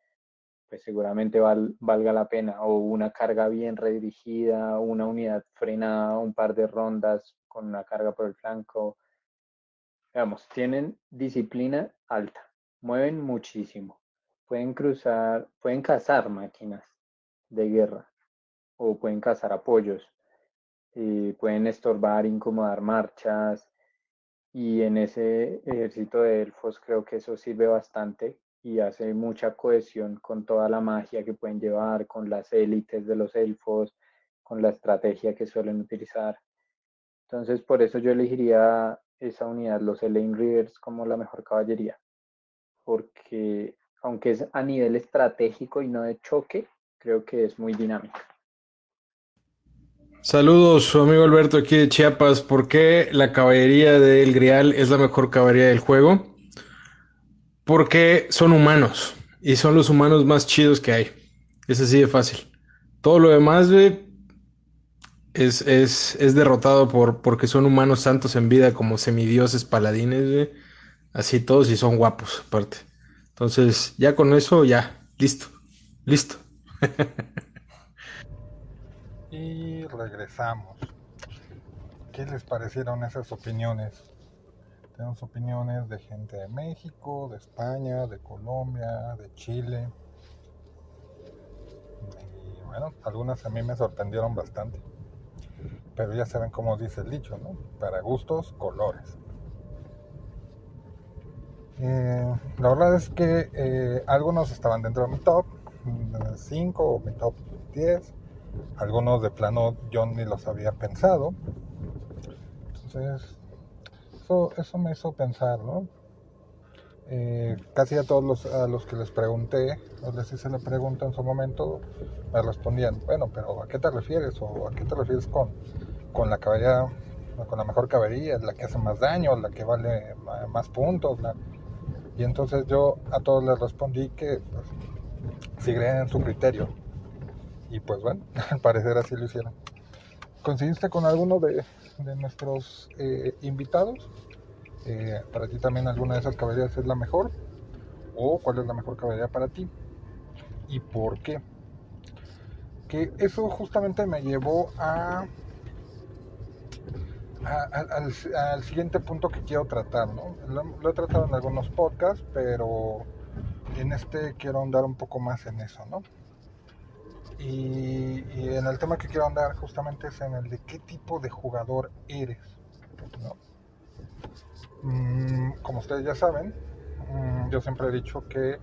pues seguramente valga la pena. O una carga bien redirigida, una unidad frenada, un par de rondas con una carga por el flanco. Veamos, tienen disciplina alta, mueven muchísimo, pueden cruzar, pueden cazar máquinas de guerra o pueden cazar apoyos, eh, pueden estorbar, incomodar marchas y en ese ejército de elfos creo que eso sirve bastante y hace mucha cohesión con toda la magia que pueden llevar, con las élites de los elfos, con la estrategia que suelen utilizar. Entonces por eso yo elegiría esa unidad, los Elaine Rivers, como la mejor caballería, porque aunque es a nivel estratégico y no de choque, creo que es muy dinámica. Saludos, su amigo Alberto aquí de Chiapas. ¿Por qué la caballería del Grial es la mejor caballería del juego? Porque son humanos y son los humanos más chidos que hay. Es así de fácil. Todo lo demás, es, es, es, derrotado por, porque son humanos santos en vida como semidioses paladines, Así todos y son guapos, aparte. Entonces, ya con eso, ya, listo, listo. y regresamos. ¿Qué les parecieron esas opiniones? Tenemos opiniones de gente de México, de España, de Colombia, de Chile. Y bueno, algunas a mí me sorprendieron bastante. Pero ya saben cómo dice el dicho, ¿no? Para gustos, colores. Eh, la verdad es que eh, algunos estaban dentro de mi top 5 o mi top 10 algunos de plano yo ni los había pensado. Entonces, eso, eso me hizo pensar, ¿no? Eh, casi a todos los, a los que les pregunté, o les hice la pregunta en su momento, me respondían, bueno, pero ¿a qué te refieres? ¿O a qué te refieres con, con la caballería, con la mejor caballería, la que hace más daño, la que vale más puntos? Y entonces yo a todos les respondí que pues, seguirían en su criterio, y pues bueno, al parecer así lo hicieron. ¿Conseguiste con alguno de, nuestros eh, invitados? Eh, ¿Para ti también alguna de esas caballerías es la mejor? ¿O cuál es la mejor caballería para ti? ¿Y por qué? Que eso justamente me llevó a, al, siguiente punto que quiero tratar, ¿no? lo, he tratado en algunos podcasts, pero en este quiero andar un poco más en eso, ¿no? Y, en el tema que quiero andar justamente es en el de qué tipo de jugador eres. Mm, como ustedes ya saben, mm, yo siempre he dicho que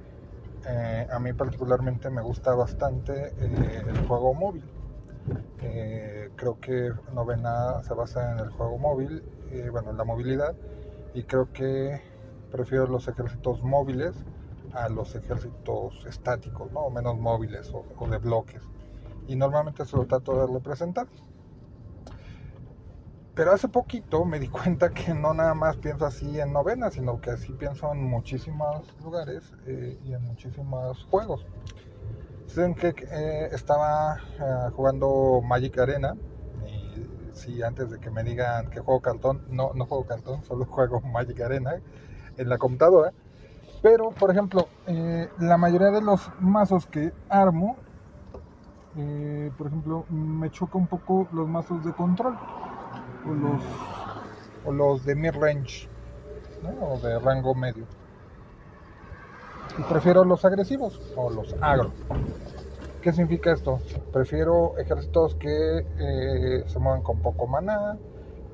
eh, a mí particularmente me gusta bastante eh, el juego móvil. Eh, creo que Novena se basa en el juego móvil, bueno, en la movilidad, y creo que prefiero los ejércitos móviles a los ejércitos estáticos, ¿no? o menos móviles o, de bloques. Y normalmente se lo trato de representar. Pero hace poquito me di cuenta que no nada más pienso así en novena, sino que así pienso en muchísimos lugares eh, y en muchísimos juegos. Saben que eh, estaba eh, jugando Magic Arena y si antes de que me digan que juego cartón, no, no juego cartón, solo juego Magic Arena en la computadora. Pero, por ejemplo, eh, la mayoría de los mazos que armo, eh, por ejemplo, me choca un poco los mazos de control o los, o los de mid-range o de rango medio. Y prefiero los agresivos o los agro. ¿Qué significa esto? Prefiero ejércitos que eh, se muevan con poco maná,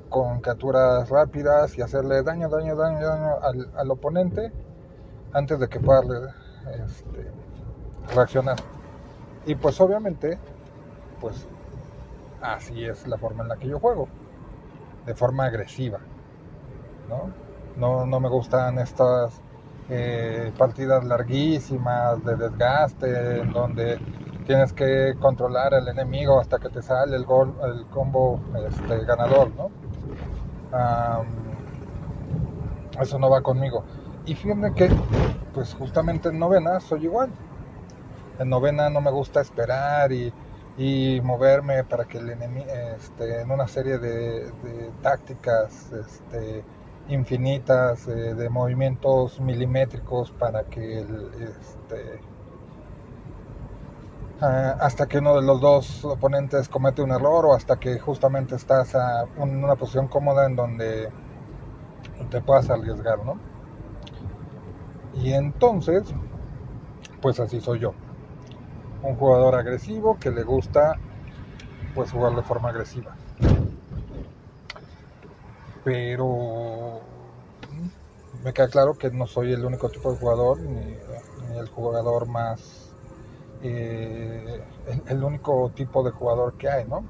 con capturas rápidas y hacerle daño, daño, daño, daño al, al oponente antes de que pueda este, reaccionar. Y pues obviamente, pues así es la forma en la que yo juego, de forma agresiva. No, no, me gustan estas eh, partidas larguísimas de desgaste, en donde tienes que controlar al enemigo hasta que te sale el gol, el combo este, ganador, ¿no? eso no va conmigo. Y fíjense que, pues justamente en novena soy igual. en novena no me gusta esperar y, y moverme para que el enemigo, este, en una serie de, tácticas este, infinitas, eh, de movimientos milimétricos para que el, este, ah, hasta que uno de los dos oponentes comete un error o hasta que justamente estás en una posición cómoda en donde te puedas arriesgar, ¿no? Y entonces, pues así soy yo. Un jugador agresivo que le gusta pues jugar de forma agresiva. Pero mm, me queda claro que no soy el único tipo de jugador ni, el jugador más eh, el, único tipo de jugador que hay, ¿no?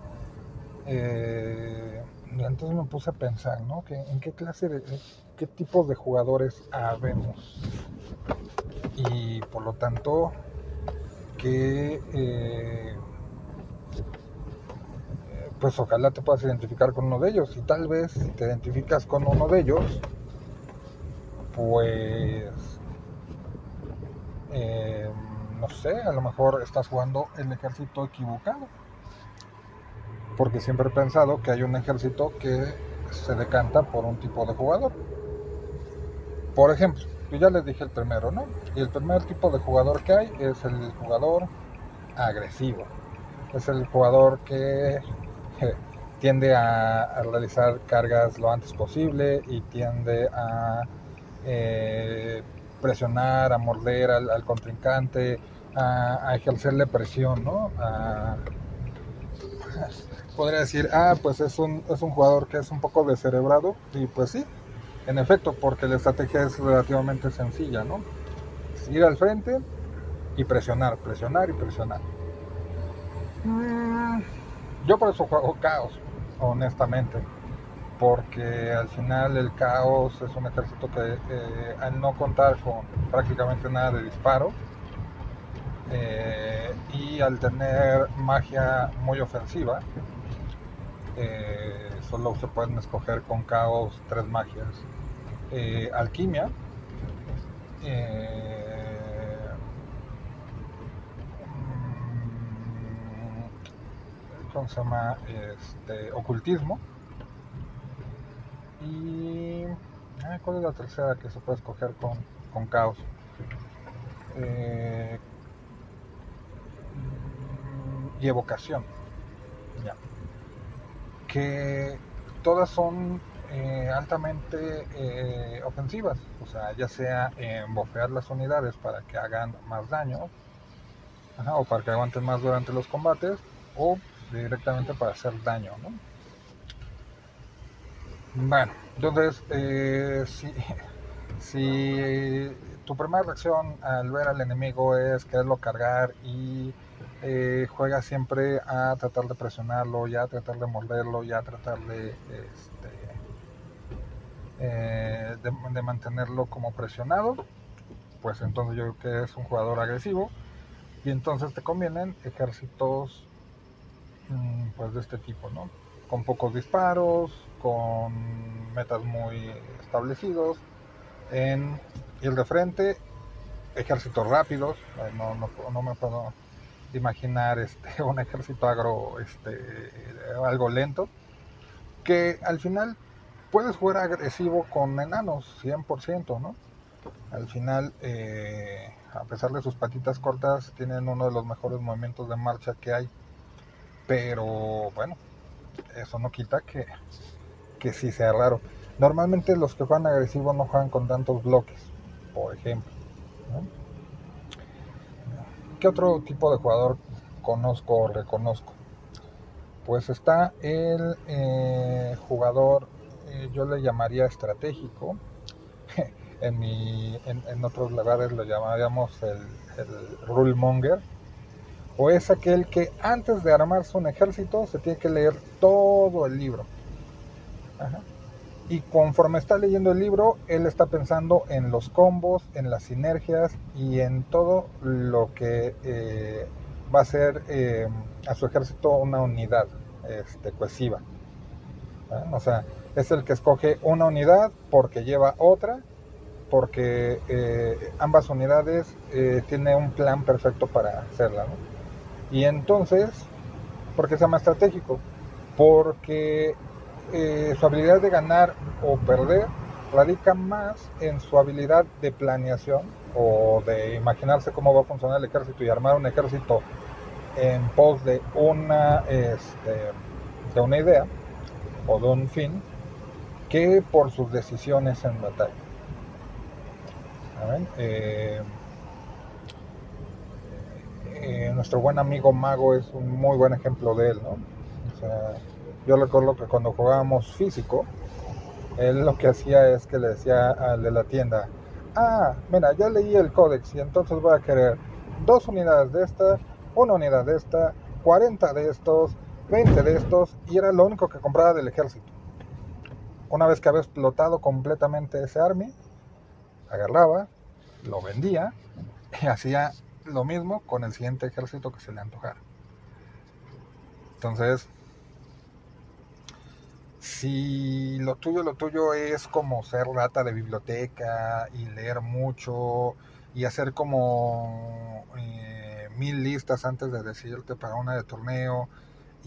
Eh, entonces me puse a pensar, ¿no? ¿Que, ¿En qué clase de, qué tipos de jugadores habemos? Y por lo tanto, que eh, pues ojalá te puedas identificar con uno de ellos. Y tal vez si te identificas con uno de ellos, pues eh, no sé, a lo mejor estás jugando el ejército equivocado porque siempre he pensado que hay un ejército que se decanta por un tipo de jugador. Por ejemplo, yo ya les dije el primero, ¿no? Y el primer tipo de jugador que hay es el jugador agresivo. Es el jugador que tiende a, realizar cargas lo antes posible y tiende a eh, presionar, a morder al, contrincante, a, ejercerle presión, ¿no? Podría decir, ah, pues es un, es un jugador que es un poco descerebrado, y pues sí, en efecto, porque la estrategia es relativamente sencilla, ¿no? Es ir al frente y presionar, presionar y presionar. Mm, yo por eso juego caos, honestamente, porque al final el caos es un ejército que eh, al no contar con prácticamente nada de disparo, eh, y al tener magia muy ofensiva, eh, solo se pueden escoger con caos tres magias. Eh, alquimia, eh, mm, ¿cómo se llama? Este, ocultismo. Y ah, ¿cuál es la tercera que se puede escoger con, con caos? Eh, y evocación. Ya que todas son eh, altamente eh, ofensivas, o sea, ya sea en bofear las unidades para que hagan más daño, o para que aguanten más durante los combates, o directamente para hacer daño, ¿no? Bueno, entonces, eh, si, si tu primera reacción al ver al enemigo es quererlo cargar y eh, juega siempre a tratar de presionarlo, ya a tratar de morderlo, ya a tratar de, este, eh, de, mantenerlo como presionado, pues entonces yo creo que es un jugador agresivo y entonces te convienen ejércitos mmm, pues de este tipo, ¿no? Con pocos disparos, con metas muy establecidos, en ir de frente, ejércitos rápidos, no, no, no me puedo imaginar este, un ejército agro este, algo lento, que al final puedes jugar agresivo con enanos, 100%, ¿no? Al final, eh, a pesar de sus patitas cortas, tienen uno de los mejores movimientos de marcha que hay. Pero bueno, eso no quita que, que sí sea raro. Normalmente los que juegan agresivo no juegan con tantos bloques, por ejemplo. ¿Qué otro tipo de jugador conozco o reconozco? Pues está el eh, jugador, eh, yo le llamaría estratégico, en, mi, en, otros lugares lo llamaríamos el, el rule monger, o es aquel que antes de armarse un ejército se tiene que leer todo el libro. Y conforme está leyendo el libro, él está pensando en los combos, en las sinergias y en todo lo que eh, va a ser eh, a su ejército una unidad este, cohesiva. ¿eh? O sea, es el que escoge una unidad porque lleva otra porque eh, ambas unidades eh, tienen un plan perfecto para hacerla. Y entonces, ¿por qué se llama estratégico? Porque eh, su habilidad de ganar o perder radica más en su habilidad de planeación o de imaginarse cómo va a funcionar el ejército y armar un ejército en pos de una, este, de una idea o de un fin que por sus decisiones en batalla. Eh, eh, nuestro buen amigo Mago es un muy buen ejemplo de él, ¿no? O sea, yo recuerdo que cuando jugábamos físico, él lo que hacía es que le decía al de la tienda, ah, mira, ya leí el códex y entonces voy a querer dos unidades de esta, una unidad de esta, 40 de estos, 20 de estos, y era lo único que compraba del ejército. Una vez que había explotado completamente ese army, agarraba, lo vendía y hacía lo mismo con el siguiente ejército que se le antojara. Entonces, si lo tuyo, lo tuyo es como ser rata de biblioteca y leer mucho y hacer como eh, mil listas antes de decidirte para una de torneo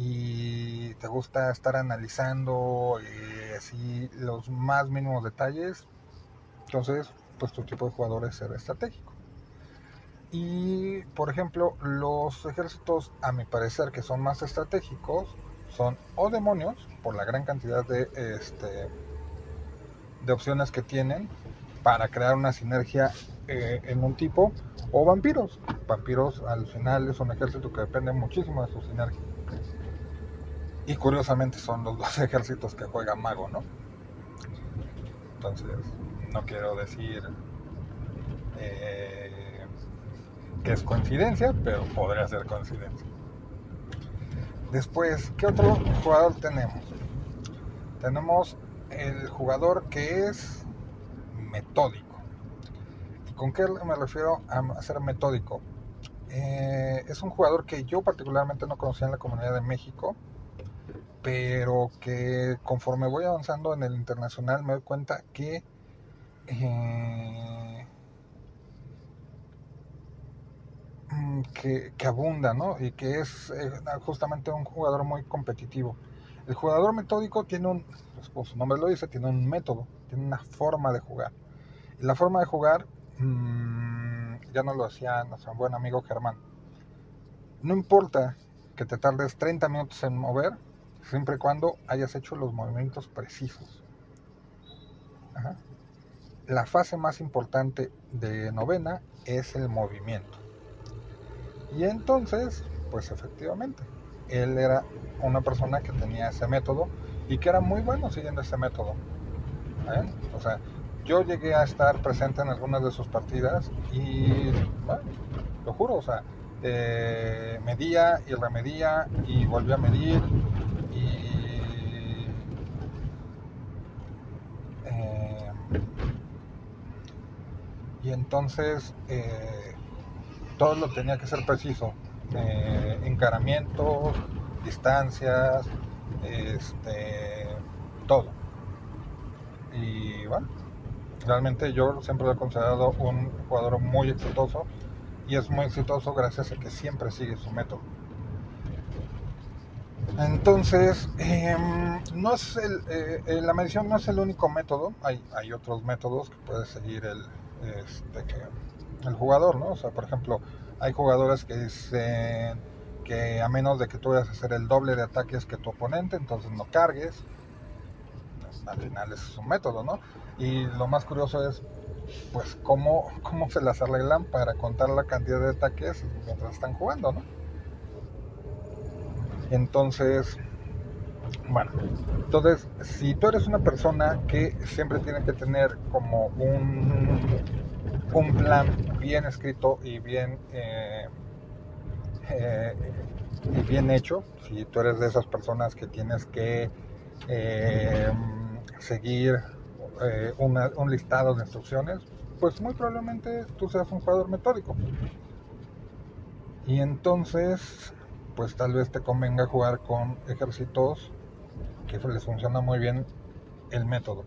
y te gusta estar analizando eh, así los más mínimos detalles, entonces pues tu tipo de jugador es ser estratégico. Y por ejemplo, los ejércitos, a mi parecer, que son más estratégicos, son o demonios, por la gran cantidad de, este, de opciones que tienen para crear una sinergia eh, en un tipo, o vampiros. Vampiros al final es un ejército que depende muchísimo de su sinergia. Y curiosamente son los dos ejércitos que juega Mago, ¿no? Entonces, no quiero decir eh, que es coincidencia, pero podría ser coincidencia. Después, ¿qué otro jugador tenemos? Tenemos el jugador que es metódico. ¿Y con qué me refiero a ser metódico? Eh, es un jugador que yo particularmente no conocía en la comunidad de México, pero que conforme voy avanzando en el internacional me doy cuenta que eh, Mm, que, abunda, ¿no? Y que es eh, justamente un jugador muy competitivo. El jugador metódico tiene un, pues, su nombre lo dice, tiene un método, tiene una forma de jugar. La forma de jugar, mm, ya nos lo decía nuestro buen amigo Germán, no importa que te tardes 30 minutos en mover, siempre y cuando hayas hecho los movimientos precisos. La fase más importante de novena es el movimiento. Y entonces, pues efectivamente, él era una persona que tenía ese método y que era muy bueno siguiendo ese método. ¿eh? O sea, yo llegué a estar presente en algunas de sus partidas y, bueno, lo juro, o sea, eh, medía y remedía y volvía a medir y... Eh, y entonces todo lo tenía que ser preciso. Eh, encaramientos, distancias, este, todo. Y bueno, realmente yo siempre lo he considerado un jugador muy exitoso y es muy exitoso gracias a que siempre sigue su método. Entonces, em, no es eh, eh, la medición no es el único método, hay, hay otros métodos que puede seguir el, este, el jugador, ¿no? O sea, por ejemplo, hay jugadores que dicen que a menos de que tú vayas a hacer el doble de ataques que tu oponente, entonces no cargues. Al final es un método, ¿no? Y lo más curioso es, pues, cómo, cómo se las arreglan para contar la cantidad de ataques mientras están jugando, ¿no? Entonces, bueno, entonces, si tú eres una persona que siempre tiene que tener como un un plan bien escrito y bien, eh, eh, y bien hecho. Si tú eres de esas personas que tienes que eh, seguir un listado de instrucciones, pues muy probablemente tú seas un jugador metódico. Y entonces, pues tal vez te convenga jugar con ejércitos que les funciona muy bien el método.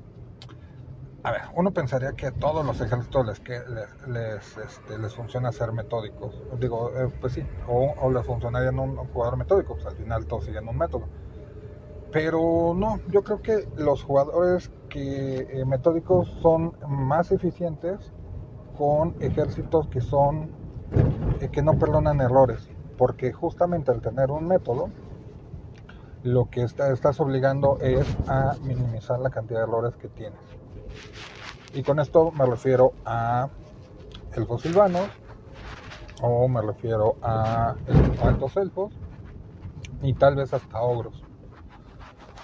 a ver, uno pensaría que a todos los ejércitos les, que, les, les, este, les funciona ser metódicos. Digo, eh, pues sí, o, les funcionaría en un jugador metódico, pues al final todos siguen un método. Pero no, yo creo que los jugadores que eh, metódicos son más eficientes con ejércitos que son eh, que no perdonan errores, porque justamente al tener un método lo que está, estás obligando es a minimizar la cantidad de errores que tienes. Y con esto me refiero a elfos silvanos, o me refiero a altos elfos, y tal vez hasta ogros.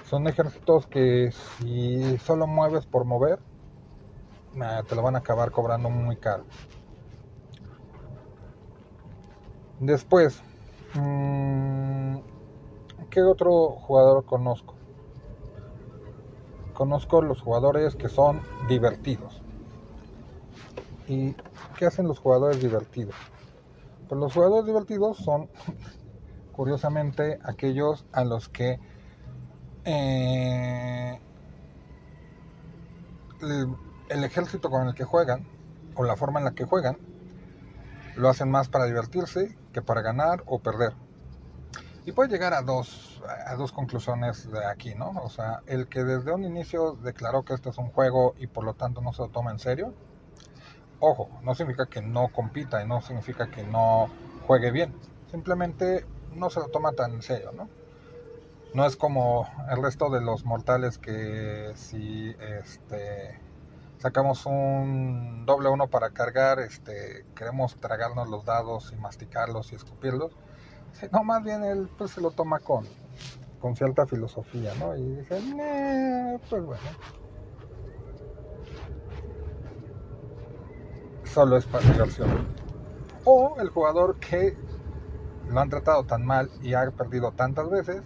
Son ejércitos que si solo mueves por mover, eh, te lo van a acabar cobrando muy caro. Después, mmm, ¿qué otro jugador conozco? Conozco los jugadores que son divertidos. ¿Y qué hacen los jugadores divertidos? Pues los jugadores divertidos son, curiosamente, aquellos a los que eh, el ejército con el que juegan, o la forma en la que juegan, lo hacen más para divertirse que para ganar o perder. Y puede llegar a dos, a dos conclusiones de aquí, ¿no? O sea, el que desde un inicio declaró que este es un juego y por lo tanto no se lo toma en serio. Ojo, no significa que no compita y no significa que no juegue bien. Simplemente no se lo toma tan en serio, ¿no? No es como el resto de los mortales que si este sacamos un doble uno para cargar, este queremos tragarnos los dados y masticarlos y escupirlos no, más bien él pues se lo toma con, con cierta filosofía, ¿no? Y dice, pues bueno. Solo es para diversión. O el jugador que lo han tratado tan mal y ha perdido tantas veces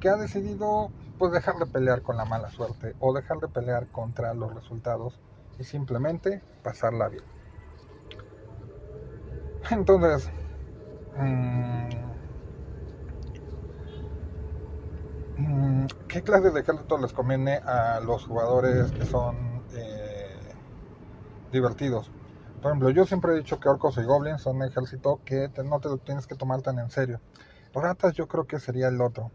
que ha decidido pues dejar de pelear con la mala suerte o dejar de pelear contra los resultados y simplemente pasarla bien. Entonces, mmm, Mm, ¿Qué clases de ejército les conviene a los jugadores que son eh, divertidos? Por ejemplo, yo siempre he dicho que orcos y goblins son ejército que no te lo tienes que tomar tan en serio. Ratas yo creo que sería el otro.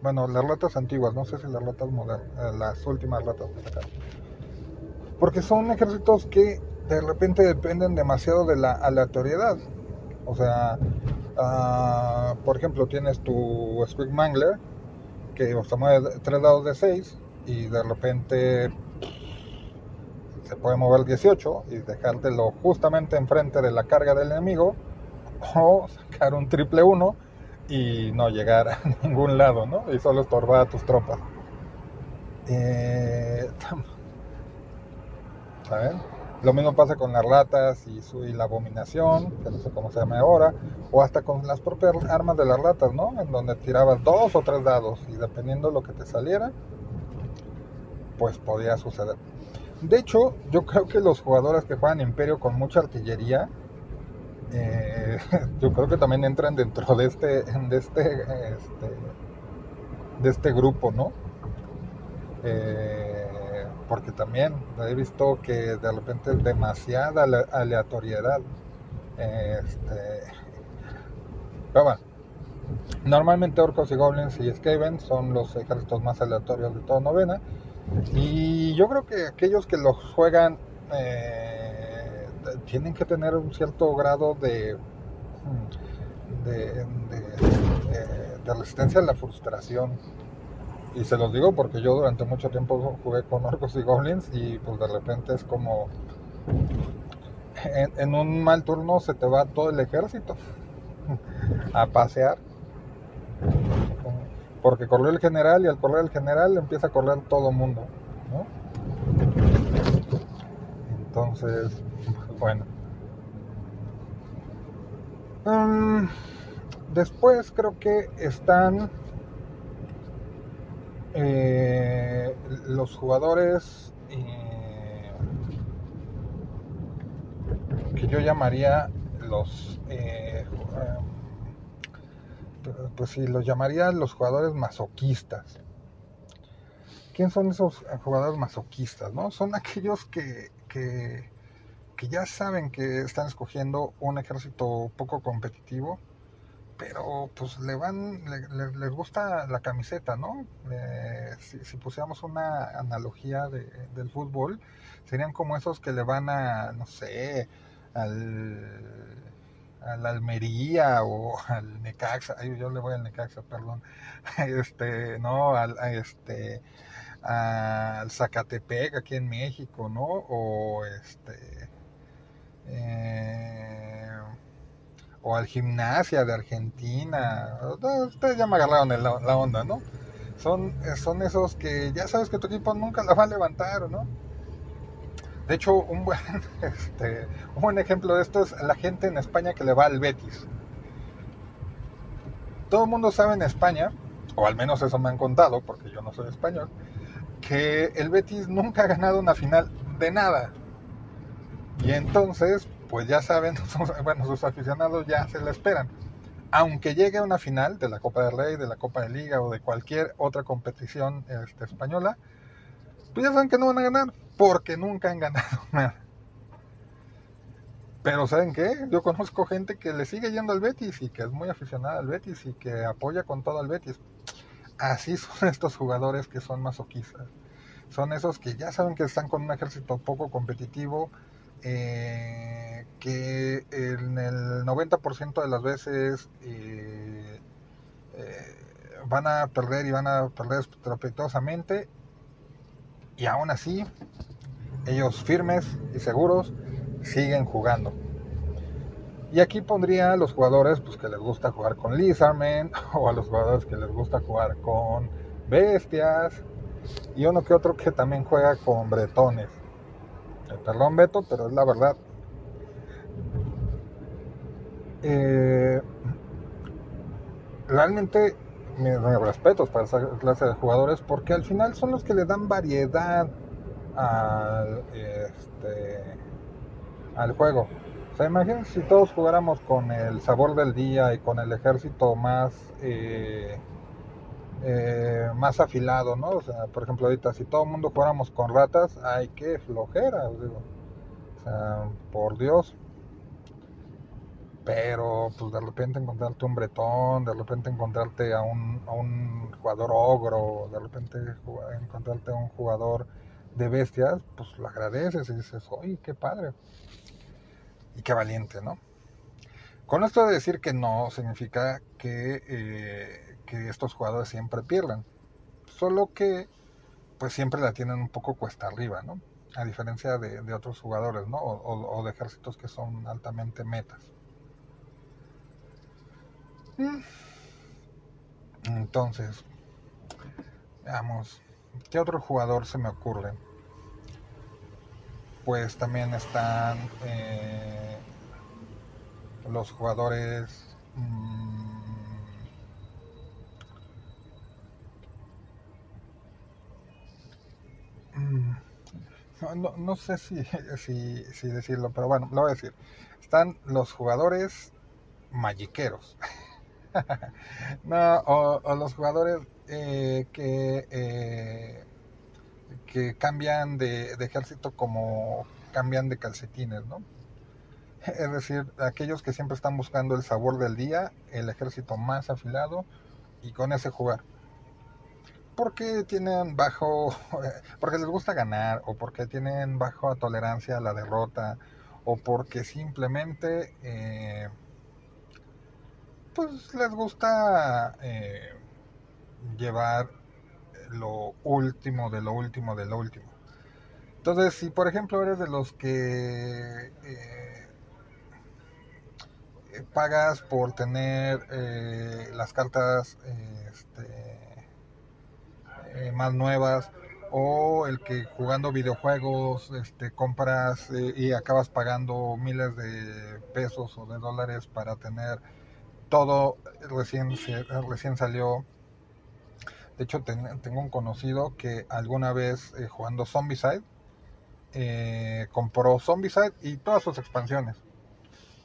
Bueno, las ratas antiguas, no sé si las ratas modernas, eh, las últimas ratas sacaron. Porque son ejércitos que de repente dependen demasiado de la aleatoriedad. O sea, uh, por ejemplo, tienes tu Squig Mangler, que os mueve tres dados de 6 y de repente se puede mover 18 y dejártelo justamente enfrente de la carga del enemigo o sacar un triple 1 y no llegar a ningún lado, ¿no? Y solo estorbar a tus tropas. Eh, Lo mismo pasa con las ratas y, su, y la abominación, que no sé cómo se llama ahora, o hasta con las propias armas de las ratas, ¿no? En donde tirabas dos o tres dados y dependiendo de lo que te saliera, pues podía suceder. De hecho, yo creo que los jugadores que juegan Imperio con mucha artillería, eh, yo creo que también entran dentro de este, de este, este, de este grupo, ¿no? Eh, porque también he visto que de repente es demasiada aleatoriedad. Este, bueno, normalmente orcos y goblins y skaven son los ejércitos más aleatorios de toda novena. Y yo creo que aquellos que los juegan eh, tienen que tener un cierto grado de, de, de resistencia a la frustración y se los digo porque yo durante mucho tiempo jugué con orcos y goblins y pues de repente es como en, un mal turno se te va todo el ejército a pasear. Porque corrió el general y al correr el general empieza a correr todo el mundo. ¿no? Entonces, bueno. Um, después creo que están eh, los jugadores eh, que yo llamaría los eh, pues sí, los llamaría los jugadores masoquistas ¿quién son esos jugadores masoquistas? ¿no? Son aquellos que, que, que ya saben que están escogiendo un ejército poco competitivo, pero pues le van, le- le- les gusta la camiseta, ¿no? Eh, si, si pusiéramos una analogía de- del fútbol, serían como esos que le van a, no sé, al, a la Almería o al Necaxa, ay, yo le voy al Necaxa, perdón, este, no, al, este, al Zacatepec aquí en México, ¿no? O este, eh, o al Gimnasia de Argentina, ustedes ya me agarraron la onda, ¿no? Son, son esos que ya sabes que tu equipo nunca la va a levantar, ¿no? De hecho, un buen, este, un buen ejemplo de esto es la gente en España que le va al Betis. Todo el mundo sabe en España, o al menos eso me han contado, porque yo no soy español, que el Betis nunca ha ganado una final de nada. Y entonces, pues ya saben, bueno, sus aficionados ya se la esperan. Aunque llegue a una final de la Copa del Rey, de la Copa de Liga o de cualquier otra competición este, española, pues ya saben que no van a ganar, porque nunca han ganado nada. Pero ¿saben qué? Yo conozco gente que le sigue yendo al Betis y que es muy aficionada al Betis y que apoya con todo al Betis. Así son estos jugadores que son masoquistas. Son esos que ya saben que están con un ejército poco competitivo, eh, que en el 90% de las veces eh, eh, van a perder y van a perder estrepitosamente y aún así ellos firmes y seguros siguen jugando. Y aquí pondría a los jugadores pues, que les gusta jugar con Lizardman o a los jugadores que les gusta jugar con bestias y uno que otro que también juega con bretones. Perdón Beto, pero es la verdad. Eh, realmente mis respetos para esa clase de jugadores porque al final son los que le dan variedad al, este, al juego. O sea, imagínense si todos jugáramos con el sabor del día y con el ejército más eh, eh, más afilado, ¿no? O sea, por ejemplo, ahorita si todo el mundo jugáramos con ratas, ay, qué flojera, digo. O sea, por Dios. Pero, pues de repente encontrarte un bretón, de repente encontrarte a un, a un jugador ogro, de repente encontrarte a un jugador de bestias, pues lo agradeces y dices, oye, qué padre. Y qué valiente, ¿no? Con esto de decir que no significa que, eh, que estos jugadores siempre pierdan. Solo que pues siempre la tienen un poco cuesta arriba, ¿no? A diferencia de, otros jugadores, ¿no? O, de ejércitos que son altamente metas. Mm. Entonces, veamos, ¿qué otro jugador se me ocurre? Pues también están eh, los jugadores... mm, mm, no, no- no sé si, si, decirlo, pero bueno, lo voy a decir. Están los jugadores magiqueros. no, o, o los jugadores eh, que, eh, que cambian de, de ejército como cambian de calcetines, ¿no? Es decir, aquellos que siempre están buscando el sabor del día, el ejército más afilado y con ese jugar. Porque tienen bajo, porque les gusta ganar o porque tienen bajo tolerancia a la derrota o porque simplemente eh, pues les gusta eh, llevar lo último de lo último de lo último. Entonces, si por ejemplo eres de los que eh, eh, pagas por tener eh, las cartas este, eh, más nuevas o el que jugando videojuegos este, compras eh, y acabas pagando miles de pesos o de dólares para tener todo recién, recién salió. De hecho, ten- tengo un conocido que alguna vez eh, jugando Zombicide compró Zombicide y todas sus expansiones.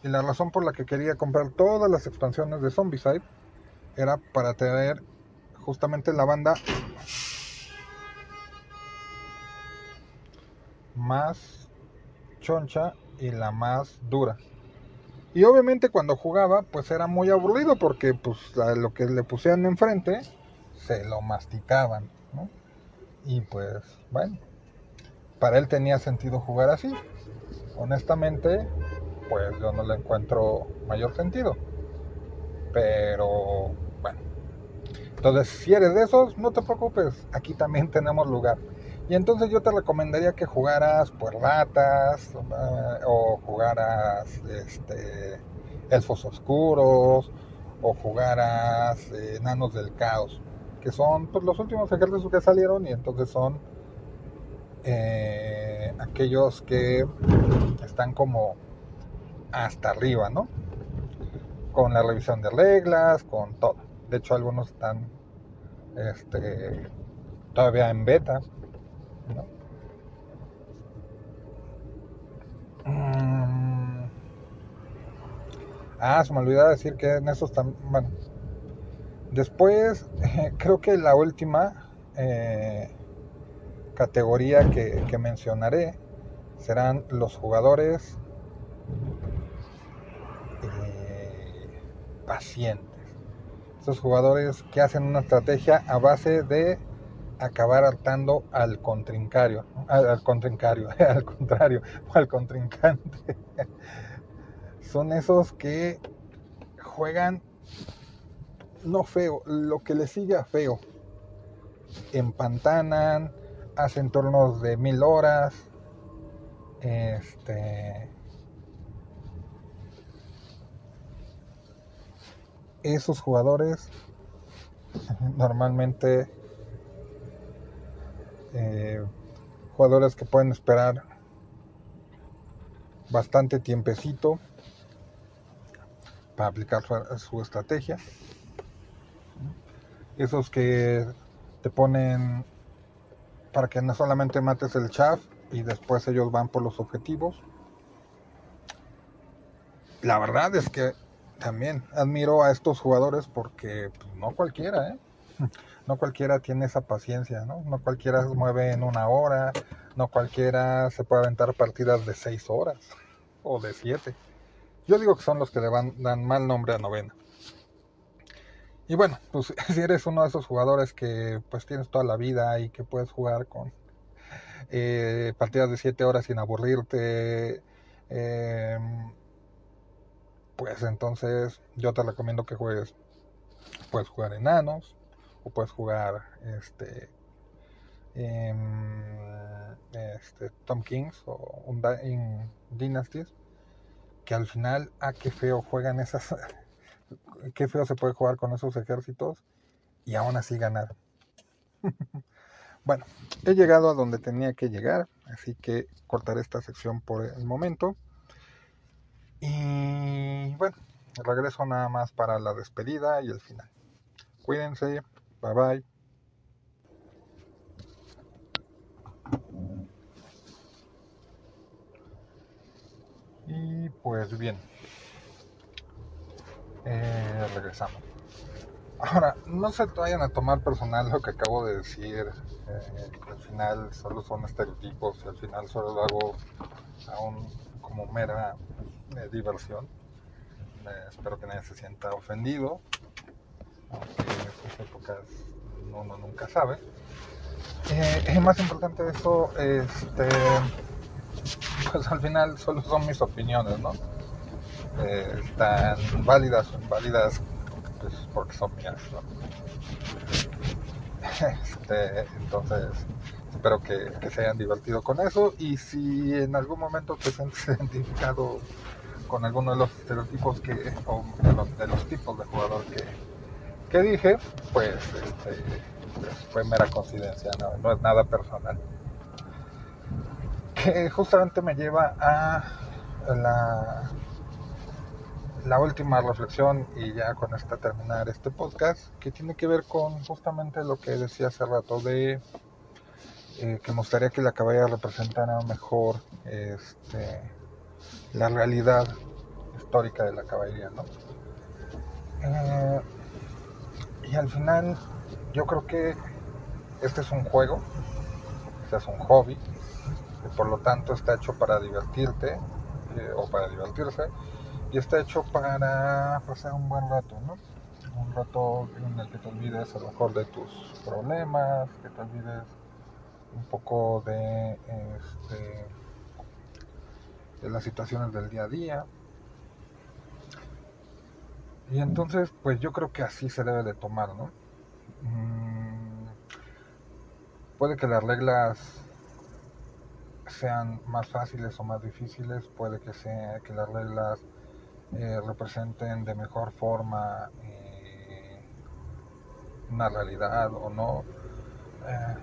Y la razón por la que quería comprar todas las expansiones de Zombicide era para tener justamente la banda más choncha y la más dura. Y obviamente cuando jugaba, pues era muy aburrido porque pues lo que le pusieran enfrente se lo masticaban. Y pues, bueno, para él tenía sentido jugar así. Honestamente, pues yo no le encuentro mayor sentido. Pero, bueno. Entonces, si eres de esos, no te preocupes, aquí también tenemos lugar. Y entonces yo te recomendaría que jugaras pues ratas eh, o jugaras este, elfos oscuros o jugaras eh, enanos del caos, que son pues, los últimos ejércitos que salieron y entonces son eh, aquellos que están como hasta arriba, ¿no? Con la revisión de reglas, con todo. De hecho, algunos están este, todavía en beta. Mm. Ah, se me olvidó decir que en esos también. Bueno, después, creo que la última eh, categoría que, que mencionaré serán los jugadores eh, pacientes. Esos jugadores que hacen una estrategia a base de acabar hartando al contrincario, al, al contrincario, al contrario, al contrincante. Son esos que juegan no feo, lo que le sigue a feo. Empantanan, hacen turnos de mil horas. Este. Esos jugadores normalmente eh, jugadores que pueden esperar bastante tiempecito para aplicar su, estrategia. Esos que te ponen para que no solamente mates el chaff y después ellos van por los objetivos. La verdad es que también admiro a estos jugadores porque pues, no cualquiera, ¿eh? no cualquiera tiene esa paciencia, ¿no? No cualquiera se mueve en una hora, no cualquiera se puede aventar partidas de seis horas o de siete. Yo digo que son los que le van, dan mal nombre a novena. Y bueno, pues si eres uno de esos jugadores que pues tienes toda la vida y que puedes jugar con eh, partidas de siete horas sin aburrirte, em, pues entonces yo te recomiendo que juegues, puedes jugar enanos, puedes jugar este, este Tom Kings o un, en Dynasties que al final ah qué feo juegan esas qué feo se puede jugar con esos ejércitos y aún así ganar. Bueno he llegado a donde tenía que llegar así que cortaré esta sección por el momento y bueno regreso nada más para la despedida y el final cuídense Bye bye. Y pues bien, eh, regresamos. Ahora, no se vayan a tomar personal lo que acabo de decir. Eh, al final solo son estereotipos al final solo lo hago aún como mera eh, diversión. espero que nadie se sienta ofendido en estas épocas uno nunca sabe. Eh, es más importante eso, este, pues al final solo son mis opiniones, ¿no? Eh, están válidas o inválidas pues, porque son mías, ¿no? Este, entonces, espero que, se hayan divertido con eso y si en algún momento te sientes identificado con alguno de los estereotipos que, o de los tipos de jugador que, que dije, pues, este, pues, fue mera coincidencia, no, es nada personal. Que justamente me lleva a la, la última reflexión y ya con esta terminar este podcast, que tiene que ver con justamente lo que decía hace rato de eh, que me gustaría que la caballería representara mejor este, la realidad histórica de la caballería, ¿no? Eh, y al final yo creo que este es un juego, este es un hobby, y por lo tanto está hecho para divertirte eh, o para divertirse y está hecho para pasar un buen rato, ¿no? Un rato en el que te olvides a lo mejor de tus problemas, que te olvides un poco de, este, de las situaciones del día a día. Y entonces, pues yo creo que así se debe de tomar, ¿no? Mm, puede que las reglas sean más fáciles o más difíciles, puede que, sea, que las reglas eh, representen de mejor forma eh, una realidad o no. Eh,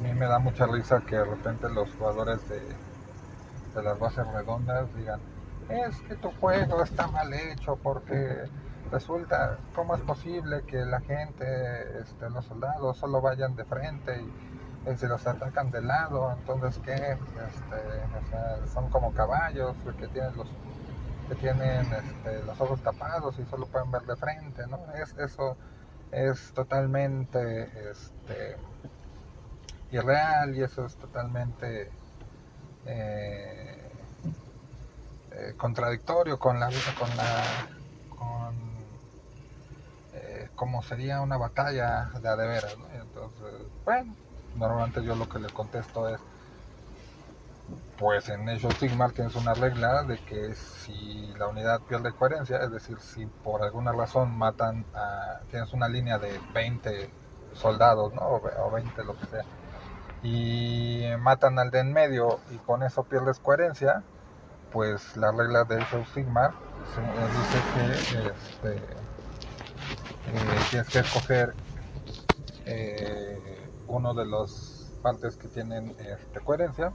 mí me da mucha risa que de repente los jugadores de, de las bases redondas digan, es que tu juego está mal hecho porque resulta, ¿cómo es posible que la gente, este, los soldados, solo vayan de frente y, si los atacan de lado? Entonces, ¿qué? Este, son como caballos que tienen los que tienen este, los ojos tapados y solo pueden ver de frente, ¿no? Es, eso es totalmente este, irreal y eso es totalmente eh, eh, contradictorio con la con la con eh, como sería una batalla de a de veras. Entonces, bueno, normalmente yo lo que le contesto es pues en of Sigmar tienes una regla de que si la unidad pierde coherencia, es decir, si por alguna razón matan a, tienes una línea de 20 soldados, ¿no? O 20, lo que sea, y matan al de en medio y con eso pierdes coherencia, pues la regla de Age of Sigmar eh, dice que este, eh, tienes que escoger eh, uno de las partes que tienen este, coherencia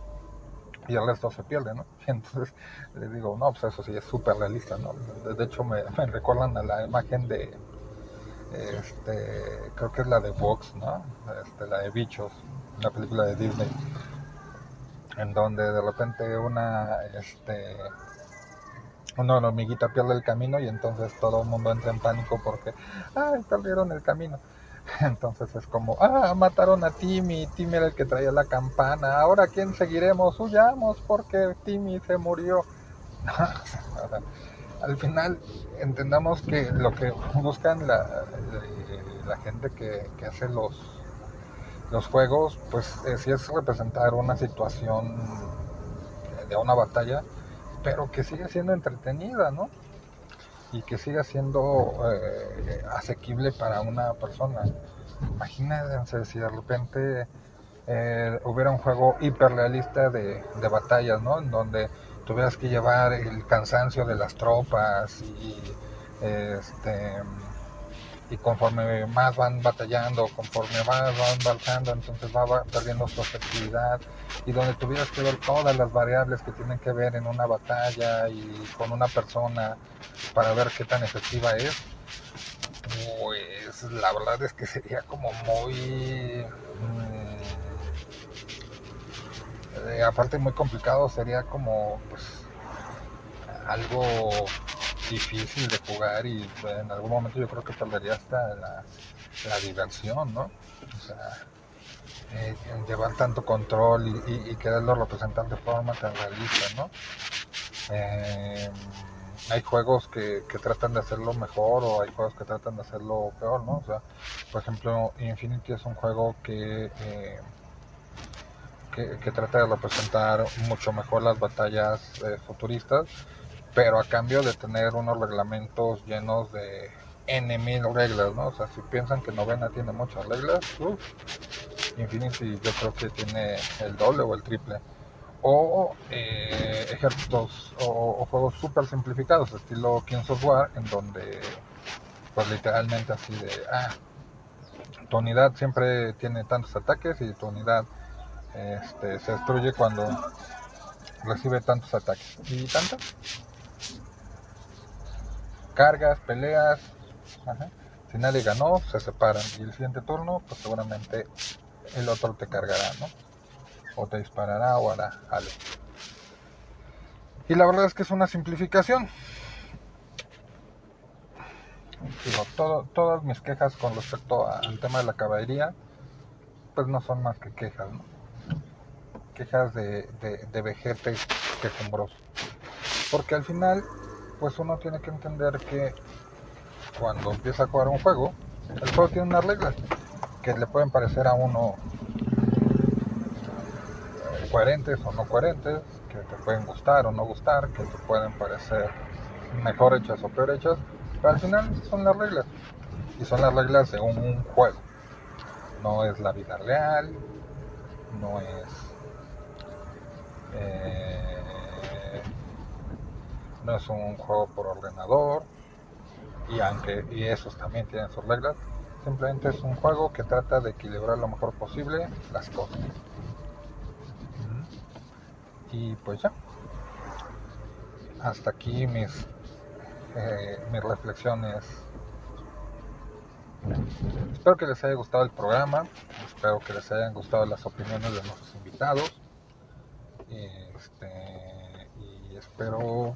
y el resto se pierde, ¿no? entonces le digo, no, pues eso sí es súper realista, ¿no? De hecho me, recuerdan a la imagen de, este, creo que es la de Vox, ¿no? Este, la de Bichos, la película de Disney, en donde de repente una, este, una hormiguita pierde el camino y entonces todo el mundo entra en pánico porque, ay, perdieron el camino. Entonces es como, ah, mataron a Timmy, Timmy era el que traía la campana, ahora quién seguiremos, huyamos porque Timmy se murió. al final entendamos que lo que buscan la, la gente que, hace los, los juegos, pues si es representar una situación de una batalla, pero que sigue siendo entretenida, ¿no? y que siga siendo eh, asequible para una persona. Imagínense si de repente eh, hubiera un juego hiperrealista de, de batallas, ¿no? En donde tuvieras que llevar el cansancio de las tropas y este y conforme más van batallando, conforme más van avanzando, entonces va perdiendo su efectividad. Y donde tuvieras que ver todas las variables que tienen que ver en una batalla y con una persona para ver qué tan efectiva es, pues la verdad es que sería como muy... Mm, eh, aparte muy complicado, sería como pues algo difícil de jugar y pues, en algún momento yo creo que perdería hasta la, diversión, ¿no? O sea, eh, llevar tanto control y, quererlo representar de forma tan realista, ¿no? Eh, hay juegos que, tratan de hacerlo mejor o hay juegos que tratan de hacerlo peor, ¿no? O sea, por ejemplo, Infinity es un juego que, eh, que, trata de representar mucho mejor las batallas futuristas pero a cambio de tener unos reglamentos llenos de N mil reglas, ¿no? O sea, si piensan que Novena tiene muchas reglas, uff, Infinity yo creo que tiene el doble o el triple. O eh, ejércitos o, juegos súper simplificados, estilo Kings of War, en donde, pues literalmente así de, ah, tu unidad siempre tiene tantos ataques y tu unidad este, se destruye cuando recibe tantos ataques. ¿Y tanto? Cargas, peleas. Si nadie ganó, se separan. Y el siguiente turno, pues seguramente el otro te cargará, ¿no? O te disparará o hará algo. Y la verdad es que es una simplificación. Digo, todas mis quejas con respecto al tema de la caballería, pues no son más que quejas, ¿no? quejas de, de, de vejete quejumbroso. Porque al final, pues uno tiene que entender que cuando empieza a jugar un juego, el juego tiene unas reglas que le pueden parecer a uno coherentes o no coherentes, que te pueden gustar o no gustar, que te pueden parecer mejor hechas o peor hechas, pero al final son las reglas. Y son las reglas de un juego. No es la vida real, no es... eh, no es un juego por ordenador, y aunque y esos también tienen sus reglas, simplemente es un juego que trata de equilibrar lo mejor posible las cosas. Y pues ya. Hasta aquí mis, eh, mis reflexiones. Espero que les haya gustado el programa. Espero que les hayan gustado las opiniones de nuestros invitados. Este, y espero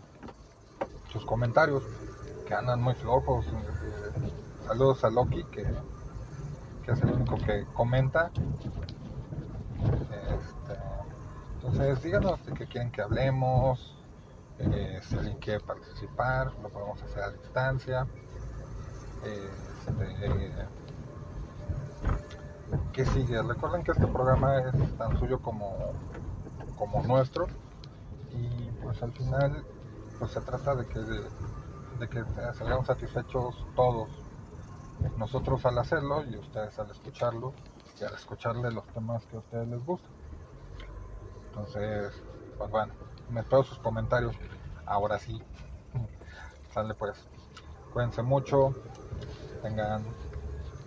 sus comentarios que andan muy flojos. Saludos a Loki que, que es el único que comenta. Este, entonces díganos de qué quieren que hablemos, eh, si alguien quiere participar, lo podemos hacer a distancia. Este, ¿Qué sigue? Recuerden que este programa es tan suyo como, como nuestro y pues al final pues se trata de que, de que salgamos satisfechos todos, nosotros al hacerlo y ustedes al escucharlo y al escucharle los temas que a ustedes les gustan. Entonces, pues bueno, me espero sus comentarios. Ahora sí. Sale pues. Cuídense mucho. Tengan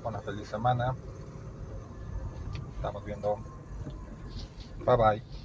una feliz semana. Estamos viendo. Bye bye.